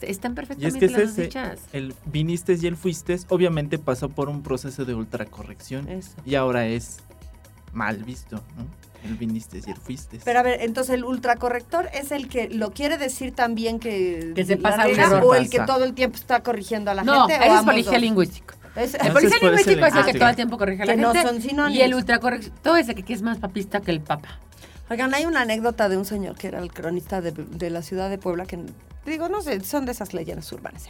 Están Y es perfectamente que las ese, dichas. el viniste y el fuiste, obviamente pasó por un proceso de ultracorrección. Eso. Y ahora es mal visto, ¿no? El viniste y el fuiste. Pero a ver, entonces el ultracorrector es el que lo quiere decir también que... Que se la pasa un error. O el que todo el tiempo está corrigiendo a la No, gente. o ese es dos? lingüístico. Es- El Entonces, policía lingüístico es el que todo el tiempo corrige a la Que no gente. son sinónimos. y el ultracorrecto es el que es más papista que el papa. Oigan, hay una anécdota de un señor que era el cronista de, de la ciudad de Puebla que digo, no sé, son de esas leyendas urbanas.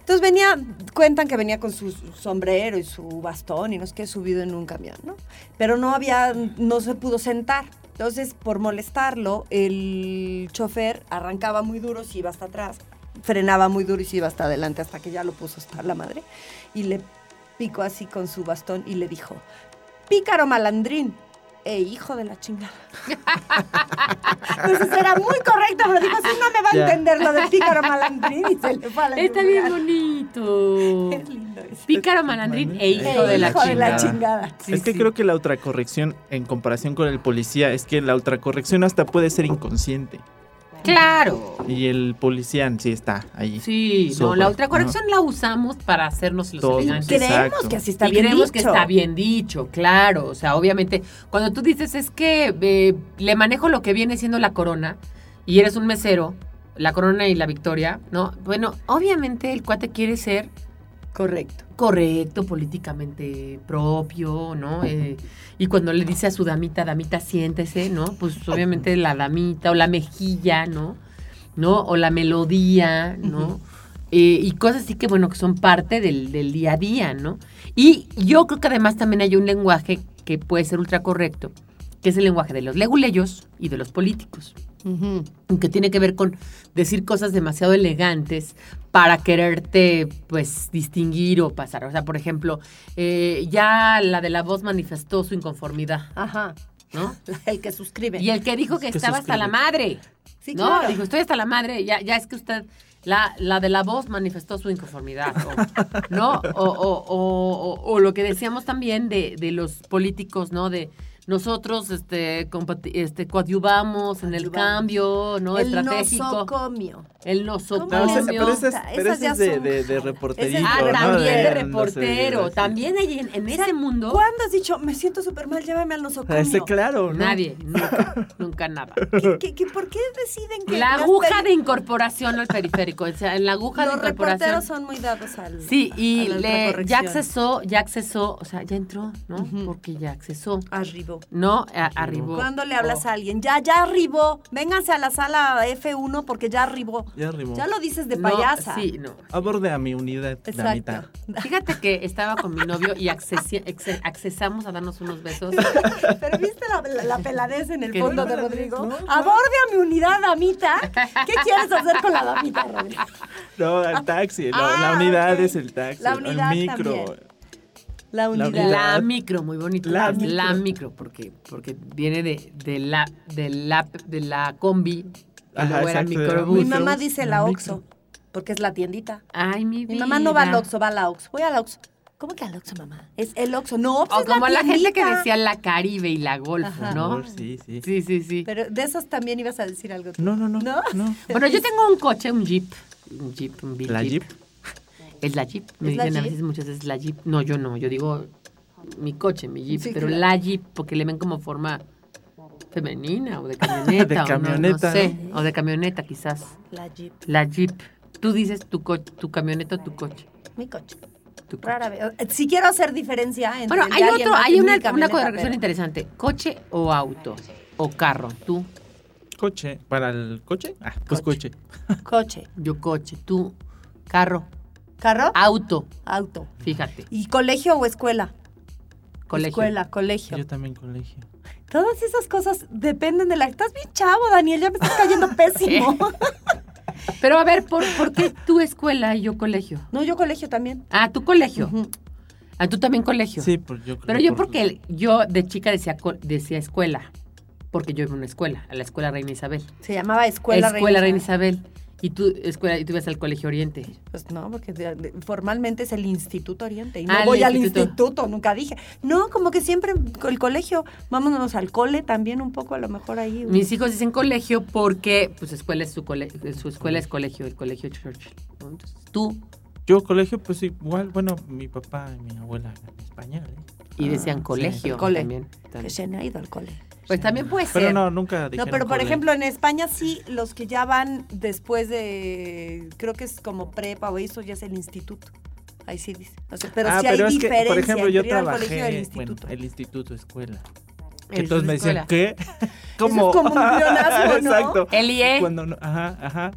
Entonces venía, cuentan que venía con su sombrero y su bastón y no sé qué, subido en un camión, ¿no? Pero no había, no se pudo sentar. Entonces, por molestarlo, el chofer arrancaba muy duro, se iba hasta atrás, frenaba muy duro y se iba hasta adelante hasta que ya lo puso hasta la madre. Y le picó así con su bastón y le dijo, pícaro malandrín. E hijo de la chingada. Entonces era muy correcto, pero dijo, si no me va a entender lo de pícaro malandrín y se le fue a la Está bien bonito. Es lindo eso. Pícaro malandrín e hijo E de la hijo de la chingada. chingada. Sí, es que sí. creo que la ultracorrección, en comparación con el policía, es que la ultracorrección hasta puede ser inconsciente. Claro. Y el policía sí está ahí. Sí, no, la ultracorrección la usamos para hacernos los Todos. elegantes. Creemos Creemos que así está y bien creemos que está bien dicho, claro. O sea, obviamente, cuando tú dices es que eh, le manejo lo que viene siendo la corona y eres un mesero, la corona y la victoria, ¿no? Bueno, obviamente el cuate quiere ser Correcto. Correcto, políticamente propio, ¿no? Eh, y cuando le dice a su damita, damita, siéntese, ¿no? Pues obviamente la damita o la mejilla, ¿no? ¿No? O la melodía, ¿no? Eh, y cosas así que, bueno, que son parte del, del día a día, ¿no? Y yo creo que además también hay un lenguaje que puede ser ultra correcto, que es el lenguaje de los leguleyos y de los políticos que tiene que ver con decir cosas demasiado elegantes para quererte, pues, distinguir o pasar. O sea, por ejemplo, eh, ya la de la voz manifestó su inconformidad, Ajá. ¿no? El que suscribe. Y el que dijo que Que estaba hasta la madre. Sí, no, claro. dijo, estoy hasta la madre, ya, ya es que usted, la, la de la voz manifestó su inconformidad, o, ¿no? O, o- o- o- o lo que decíamos también de, de los políticos, ¿no? De nosotros este, compati- este, coadyuvamos en el cambio, ¿no? el Estratégico. nosocomio. El Pero, nosocomio. ese- pero ese es, Esas pero ese ya es de, de, Ah, ¿no? también de no reportero. También hay en, en ese mundo. ¿Cuándo has dicho, me siento súper mal, llévame al nosocomio? Ese claro, ¿no? Nadie, nunca, nunca nada. ¿Qué, qué- qué- por qué deciden que La aguja de incorporación al periférico. O sea, en la aguja de Los incorporación. reporteros son muy dados al Sí, y a la le, ya accesó, ya accesó, o sea, ya entró, ¿no? Porque ya accesó. Arribó. No, a- arribó. ¿Cuándo le hablas Oh. a alguien? Ya, ya arribó. Vénganse a la sala F1 porque ya arribó. Ya arribó. Ya lo dices de No, payasa. Sí, no. Aborde a mi unidad, damita. Exacto. Fíjate que estaba con mi novio y accesi- accesamos a darnos unos besos. Pero viste la, la- la peladez en el fondo de. Rodrigo. Aborde a mi unidad, damita. ¿Qué quieres hacer con la damita, Rodrigo? No, el taxi. la- Ah, la unidad es el taxi. La unidad el micro. también. La unidad. La micro, muy bonito. La La, micro. micro, porque, porque viene de, de la, de la de la combi. Ajá, luego era microbús. Mi micro. mamá dice la Oxxo, porque es la tiendita. Ay, mi Mi mamá no va al vida. Oxxo, va a la Oxxo. Voy a la Oxxo. ¿Cómo que al Oxxo, mamá? Es el Oxxo. No, pues O es como la, gente que decía la Caribe y la Golfo, Ajá. ¿no? Sí, sí. Sí, sí, sí. Pero de esos también ibas a decir algo. tú. No, no, no. ¿No? no. Bueno, yo tengo un coche, un Jeep. Un Jeep, un Bill ¿La Jeep? Es la Jeep. Me ¿Es la dicen a veces muchas veces la Jeep. No, yo no. Yo digo mi coche, mi Jeep. Sí, pero claro. la Jeep, porque le ven como forma femenina o de camioneta. De o no- camioneta, No, sé. O de camioneta, quizás. La Jeep. La Jeep. Tú dices tu, co- tu camioneta o tu coche. Mi coche. Tu coche. Rara vez. Si quiero hacer diferencia entre. Bueno, hay otro, hay una, una camioneta, interesante. ¿Coche o auto? ¿O carro? ¿Tú? Coche. ¿Para el coche? Ah, pues coche. Coche. Yo coche. ¿Tú? Carro. ¿Carro? Auto. Auto. Fíjate. ¿Y colegio o escuela? Colegio. Escuela, colegio. Yo también colegio. Todas esas cosas dependen de la. Estás bien chavo, Daniel, ya me estás cayendo pésimo. Pero a ver, ¿por, por qué tu escuela y yo colegio? no, yo colegio también. Ah, tu colegio. Ujú. Ah, tú también colegio. Sí, pues yo creo Pero yo por- porque yo de chica decía, co- decía escuela. Porque yo iba a una escuela, a la escuela Reina Isabel. Se llamaba Escuela, escuela Reina Isabel. Y tú, escuela, y tú ibas al colegio Oriente. Pues no, porque formalmente es el Instituto Oriente. Y no Ah, voy al instituto. instituto, nunca dije. No, como que siempre el colegio, vámonos al cole también un poco, a lo mejor ahí. Mis hijos dicen colegio porque pues escuela es su cole- su escuela es colegio, el colegio Churchill. Entonces, tú Yo colegio, pues igual, bueno, mi papá y mi abuela en español. ¿eh? y Ah, decían colegio el cole. también. que también. se ha ido al cole. Pues también puede ser. Pero no, nunca No, pero por cole. ejemplo en España sí, los que ya van después de, creo que es como prepa o eso, ya es el instituto. Ahí sí dice. O sea, pero ah, sí hay pero es que, diferencia por ejemplo, yo trabajé, bueno, instituto. el instituto escuela. Que todos me decían. ¿qué? es como un. Exacto. El IE. Cuando no- ajá, ajá.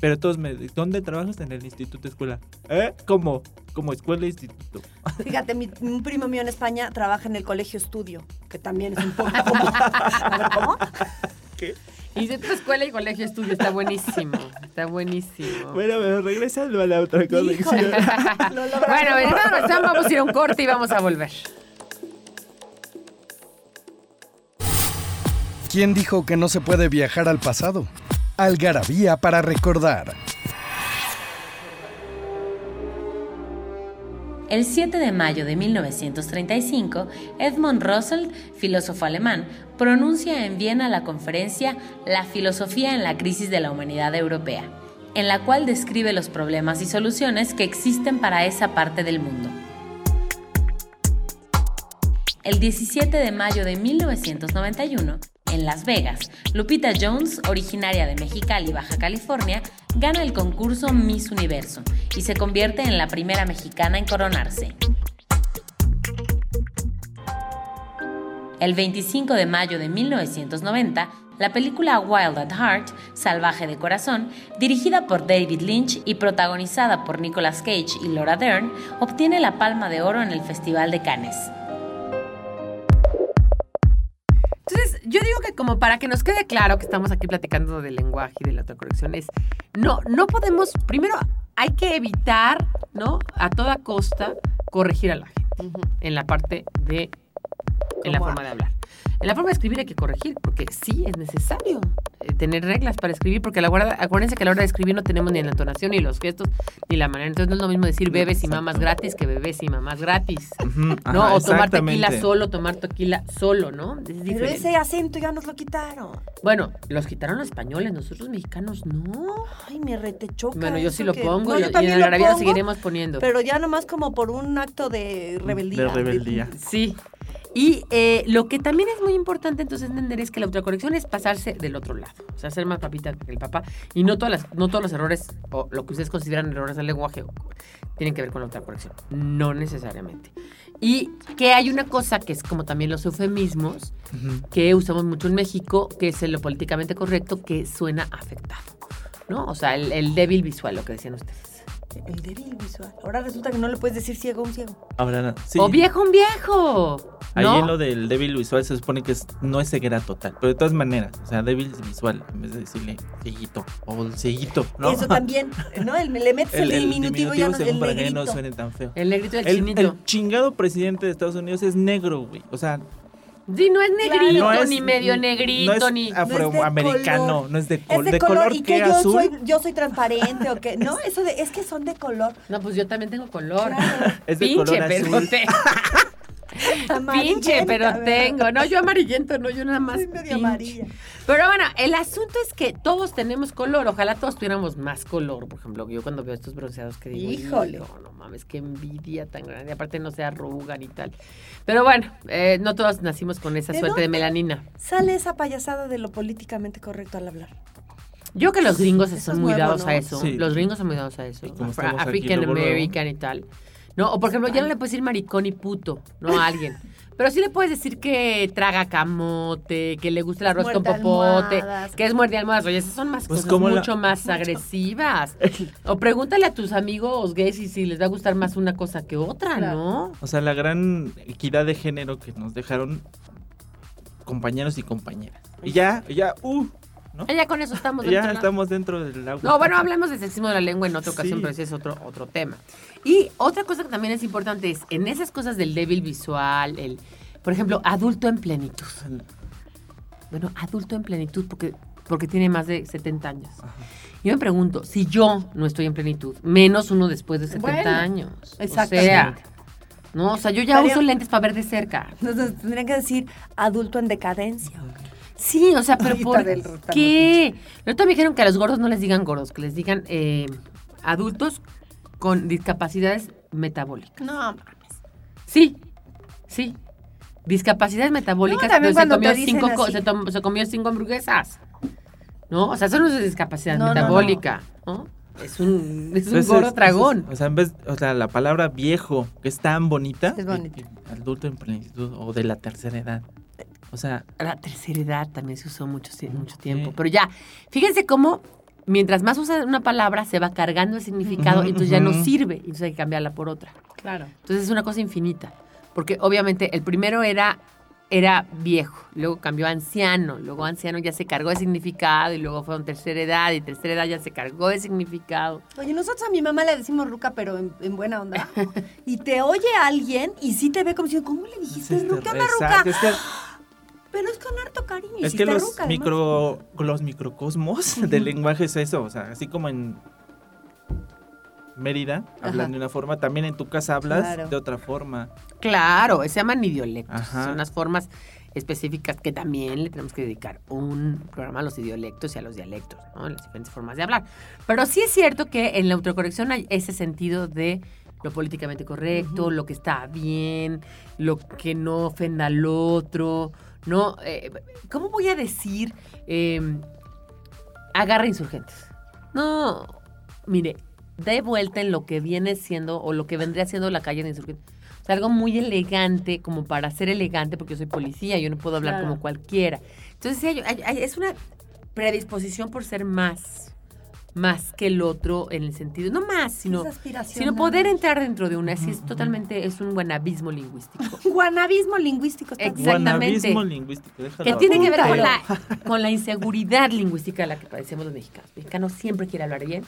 Pero todos me ¿dónde trabajas? En el instituto escuela. ¿Eh? ¿Cómo? Como escuela e instituto. Fíjate, mi, un primo mío en España trabaja en el colegio estudio, que también es un poco como... A ver, ¿cómo? Y de tu escuela y colegio estudio está buenísimo. Está buenísimo. Bueno, pero regresando a la otra colección. Bueno, entonces vamos a ir a un corte y vamos a volver. ¿Quién dijo que no se puede viajar al pasado? Algarabía para recordar. El 7 de mayo de 1935, Edmund Russell, filósofo alemán, pronuncia en Viena la conferencia La filosofía en la crisis de la humanidad europea, en la cual describe los problemas y soluciones que existen para esa parte del mundo. El 17 de mayo de 1991, en Las Vegas, Lupita Jones, originaria de Mexicali, Baja California, gana el concurso Miss Universo y se convierte en la primera mexicana en coronarse. El 25 de mayo de 1990, la película Wild at Heart, Salvaje de Corazón, dirigida por David Lynch y protagonizada por Nicolas Cage y Laura Dern, obtiene la Palma de Oro en el Festival de Cannes. Entonces, yo digo que como para que nos quede claro que estamos aquí platicando del lenguaje y de la autocorrección, es, no, no podemos, primero hay que evitar, ¿no? A toda costa corregir a la gente en la parte de, en la ¿Cómo forma de hablar. En la forma de escribir hay que corregir, porque sí es necesario eh, tener reglas para escribir, porque a la hora- acuérdense que a la hora de escribir no tenemos ni la entonación, ni los gestos, ni la manera. Entonces no es lo mismo decir bebes y mamas gratis que bebés y mamás gratis. ¿No? ajá, o tomar tequila solo, tomar tequila solo, ¿no? Es Pero ese acento ya nos lo quitaron. Bueno, los quitaron los españoles, nosotros mexicanos no. Ay, me retechoca. Bueno, yo sí lo que- pongo No, y, yo y en la lo lo seguiremos poniendo. Pero ya nomás como por un acto de rebeldía. De rebeldía. Sí. Y eh, lo que también es muy importante entonces entender es que la autocorrección es pasarse del otro lado. O sea, ser más papita que el papá. Y no, todas las, no todos los errores, o lo que ustedes consideran errores del lenguaje, tienen que ver con la autocorrección. No necesariamente. Y que hay una cosa que es como también los eufemismos, que usamos mucho en México, que es lo políticamente correcto, que suena afectado. ¿No? O sea, el, el débil visual, lo que decían ustedes. El débil visual. Ahora resulta que no le puedes decir ciego a un ciego. Ahora, sí. ¡O viejo un viejo! Ahí ¿no? en lo del débil visual se supone que es- no es ceguera total, pero de todas maneras, o sea, débil visual, en vez de decirle cieguito o el cieguito, ¿no? Eso también, ¿no? El, le metes el, diminutivo, ya no, según el para que no negrito. suene tan feo. El negrito del El, chinito. el chingado presidente de Estados Unidos es negro, güey. O sea, Sí, no es negrito, No es- ni medio no negrito, es ni... afroamericano, no es de, col- Es de, de color, color y que yo azul. soy, yo soy transparente o que no, eso de es que son de color. No, pues yo también tengo color. Es de Pinche, color pero azul. Pinche, pero ¿verdad? tengo. No, yo amarillento, no, yo nada más. Soy medio amarilla. Pero bueno, el asunto es que todos tenemos color. Ojalá todos tuviéramos más color. Por ejemplo, yo cuando veo estos bronceados que digo, Híjole. No, no mames, qué envidia tan grande. Aparte no se arrugan y tal. Pero bueno, eh, no todos nacimos con esa ¿De suerte de melanina. Sale esa payasada de lo políticamente correcto al hablar. Yo que los gringos son muy nuevo, dados ¿no? a eso. Sí. Los gringos son muy dados a eso. African. American y tal. No, o por ejemplo, ya no le puedes decir maricón y puto, no a alguien. Pero sí le puedes decir que traga camote, que le gusta el arroz con popote, almohadas. que es muerde almohadas. Oye, esas son más Pues cosas la- mucho más agresivas. O pregúntale a tus amigos gays si, si les va a gustar más una cosa que otra, ¿no? O sea, la gran equidad de género que nos dejaron compañeros y compañeras. Y ya, ya, uh, ¿no? Ah, Ya con eso estamos Ya dentro, ¿no? estamos dentro del agua. No, bueno, hablamos de sexismo de la lengua en otra ocasión, Sí. pero ese es otro, otro tema. Y otra cosa que también es importante es, en esas cosas del débil visual, el, por ejemplo, adulto en plenitud. Bueno, adulto en plenitud porque, porque tiene más de 70 años. Yo me pregunto, si yo no estoy en plenitud, menos uno después de 70 Bueno, años. exactamente. O sea, no, o sea, yo ya Estaría- uso lentes para ver de cerca. Entonces tendrían que decir adulto en decadencia. Sí, o sea, pero Ahorita ¿por del qué? Ahorita me dijeron que a los gordos no les digan gordos, que les digan eh, adultos con discapacidades metabólicas. No, mames. Sí, sí. Discapacidades metabólicas, No, también pero se comió, cinco, se, tom- se comió cinco hamburguesas. ¿No? O sea, eso no es discapacidad No, no, no. metabólica. ¿no? Es un, es un Entonces, gordo es- o sea, en vez, o sea, la palabra viejo, que es tan bonita, Es bonita. adulto en plenitud o de la tercera edad. O sea, la tercera edad también se usó mucho, mucho Sí. tiempo. Pero ya, fíjense cómo mientras más usa una palabra se va cargando el significado Ujú, y entonces ya no sirve. Y entonces hay que cambiarla por otra. Claro. Entonces es una cosa infinita. Porque obviamente el primero era, era viejo, luego cambió a anciano, luego anciano ya se cargó de significado y luego fue a tercera edad y tercera edad ya se cargó de significado. Oye, nosotros a mi mamá le decimos ruca, pero en, en buena onda. Y te oye alguien y sí te ve como diciendo, ¿cómo le dijiste es- ruca, ruca? Pero es con harto cariño. es que los, ruca, micro, los microcosmos del lenguaje es eso. O sea, así como en Mérida hablan Ajá. de una forma, también en tu casa hablas Claro. de otra forma. Claro, se llaman idiolectos. Ajá. Son unas formas específicas que también le tenemos que dedicar un programa a los idiolectos y a los dialectos, ¿no? Las diferentes formas de hablar. Pero sí es cierto que en la autocorrección hay ese sentido de lo políticamente correcto, lo que está bien, lo que no ofenda al otro, ¿no? Eh, ¿Cómo voy a decir eh, agarra insurgentes? No, mire, de vuelta en lo que viene siendo o lo que vendría siendo la calle de insurgentes. O sea, algo muy elegante, como para ser elegante, porque yo soy policía, yo no puedo hablar Claro. como cualquiera. Entonces, hay- hay- es una predisposición por ser más, más que el otro en el sentido, no más, sino, sino poder entrar dentro de una. Sí, es totalmente, es un buen abismo lingüístico. Guanabismo lingüístico. Exactamente. Guanabismo lingüístico, déjalo. Que tiene que ver con la, con la inseguridad lingüística de la que padecemos los mexicanos. El mexicano siempre quiere hablar bien,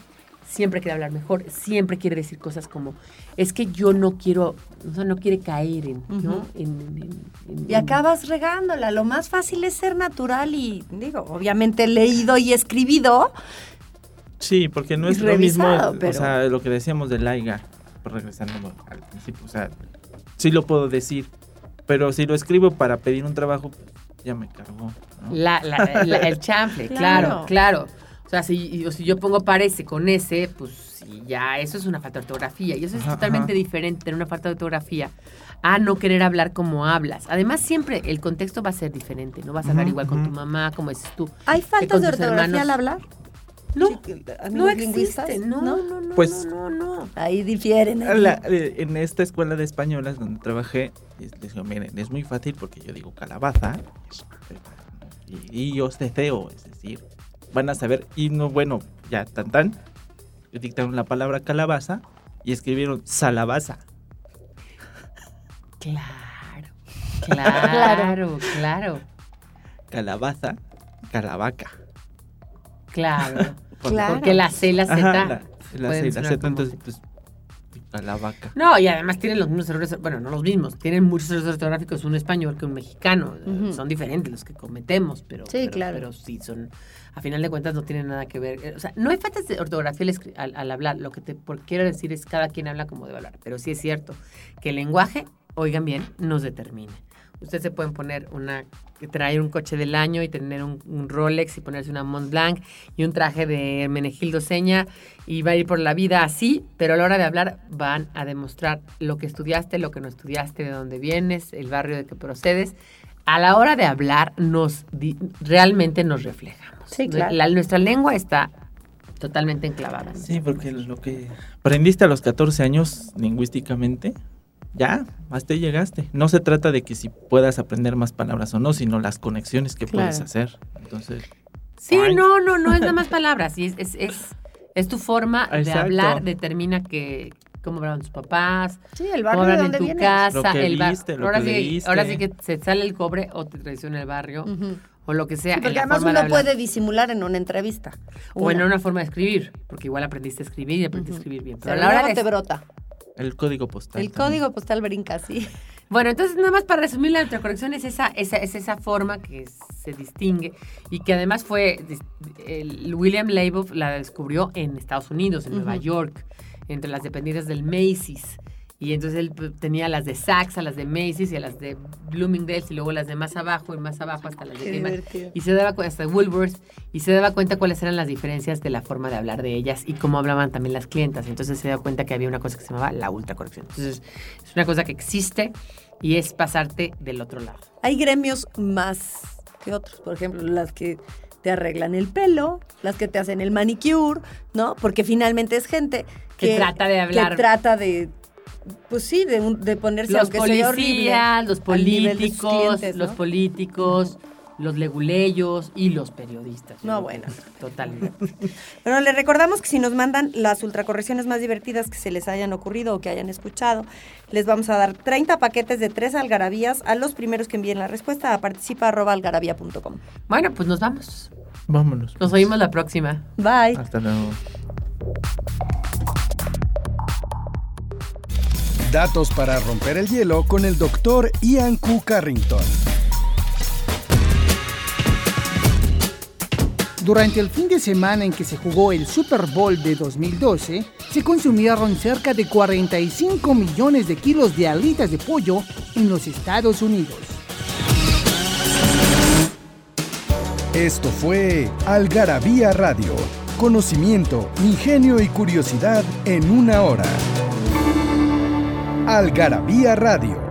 siempre quiere hablar mejor, siempre quiere decir cosas como, es que yo no quiero, o sea, no quiere caer en, ¿no? En- en- Y acabas regándola. Lo más fácil es ser natural y, digo, obviamente leído y escribido. Sí, porque no es lo mismo, revisado, o pero- sea, lo que decíamos del Laiga, regresando al principio, o sea, sí lo puedo decir, pero si lo escribo para pedir un trabajo, ya me cargó. ¿no? La- la- la- el chanfle, Claro. claro, claro. O sea, si, o si yo pongo parece con ese, pues sí, ya eso es una falta de ortografía. Y eso es Ajá, totalmente ajá. diferente, tener una falta de ortografía, a no querer hablar como hablas. Además, siempre el contexto va a ser diferente. No vas a hablar Ujú, igual con tu mamá, como dices tú. ¿Hay faltas de ortografía hermanos. al hablar? No, no lingüistas, existe. No, no, no, Pues- no, no, no. Ahí difieren. ahí. La- eh, en esta escuela de españolas donde trabajé, es- les digo, miren, es muy fácil porque yo digo calabaza y, y yo ceceo, es decir, van a saber, y no, bueno, ya tan tan, dictaron la palabra calabaza y escribieron salabaza. Claro, claro, claro, Calabaza, calavaca. Claro. Claro. Porque la C y la Z Ajá, la, la pueden C y la Z, como entonces, pues, A la vaca. No, y además tienen los mismos errores, bueno, no los mismos, tienen muchos errores ortográficos un español que un mexicano. Son diferentes los que cometemos, pero, Sí, pero, claro. pero sí son, a final de cuentas no tienen nada que ver. Eh, O sea, no hay faltas de ortografía al, al- al hablar, lo que te por- quiero decir es cada quien habla como debe hablar, pero sí es cierto que el lenguaje, oigan bien, nos determina. Ustedes se pueden poner una, traer un coche del año y tener un, un Rolex y ponerse una Mont Blanc y un traje de Menegildo Seña y va a ir por la vida así, pero a la hora de hablar van a demostrar lo que estudiaste, lo que no estudiaste, de dónde vienes, el barrio de que procedes. A la hora de hablar nos realmente nos reflejamos. Sí, claro. La- nuestra lengua está totalmente enclavada. Sí, porque lo que aprendiste a los 14 años lingüísticamente, ya, hasta ahí llegaste. No se trata de que si puedas aprender más palabras o no, sino las conexiones que puedes hacer. Entonces, Sí, no, no, no es nada más palabras. sí, es, es, es, es tu forma de hablar, determina que cómo hablan tus papás, Sí, el cómo barrio de en tu vienes. casa, Lo que el bar- viste, lo ahora, sí, leíste. ahora sí que se sale el cobre o te traiciona el barrio o lo que sea. Sí, porque además uno puede disimular en una entrevista. O en Una. forma de escribir, porque igual aprendiste a escribir y aprendiste a escribir bien. Pero Pero a la hora te brota. El código postal. El también. código postal brinca, sí. Bueno, entonces nada más para resumir la autocorrección es esa, esa, es esa forma que se distingue y que además fue, dis- el William Labov la descubrió en Estados Unidos, en Nueva. York, entre las dependientes del Macy's. Y entonces él pues, tenía las de Saks, a las de Macy's y a las de Bloomingdale's y luego las de más abajo y más abajo hasta las de Kmart. Y se daba cuenta, hasta Woolworths, y se daba cuenta cuáles eran las diferencias de la forma de hablar de ellas y cómo hablaban también las clientas. Entonces se da cuenta que había una cosa que se llamaba la ultracorrección. Entonces es una cosa que existe y es pasarte del otro lado. Hay gremios más que otros. Por ejemplo, las que te arreglan el pelo, las que te hacen el manicure, ¿no? Porque finalmente es gente Que que, trata de hablar. Que trata de. Pues sí, de, de ponerse Los aunque sea horrible. policías, los políticos, clientes, los políticos, los leguleyos y los periodistas. No, bueno. Totalmente. Bueno, les recordamos que si nos mandan las ultracorrecciones más divertidas que se les hayan ocurrido o que hayan escuchado, les vamos a dar 30 paquetes de tres algarabías a los primeros que envíen la respuesta a participa.algarabía.com. Bueno, pues nos vamos. Vámonos. Nos oímos la próxima. Bye. Hasta luego. Datos para romper el hielo con el doctor Ian Q. Carrington. Durante el fin de semana en que se jugó el Super Bowl de 2012, se consumieron cerca de 45 millones de kilos de alitas de pollo en los Estados Unidos. Esto fue Algarabía Radio. Conocimiento, ingenio y curiosidad en una hora. Algarabía Radio.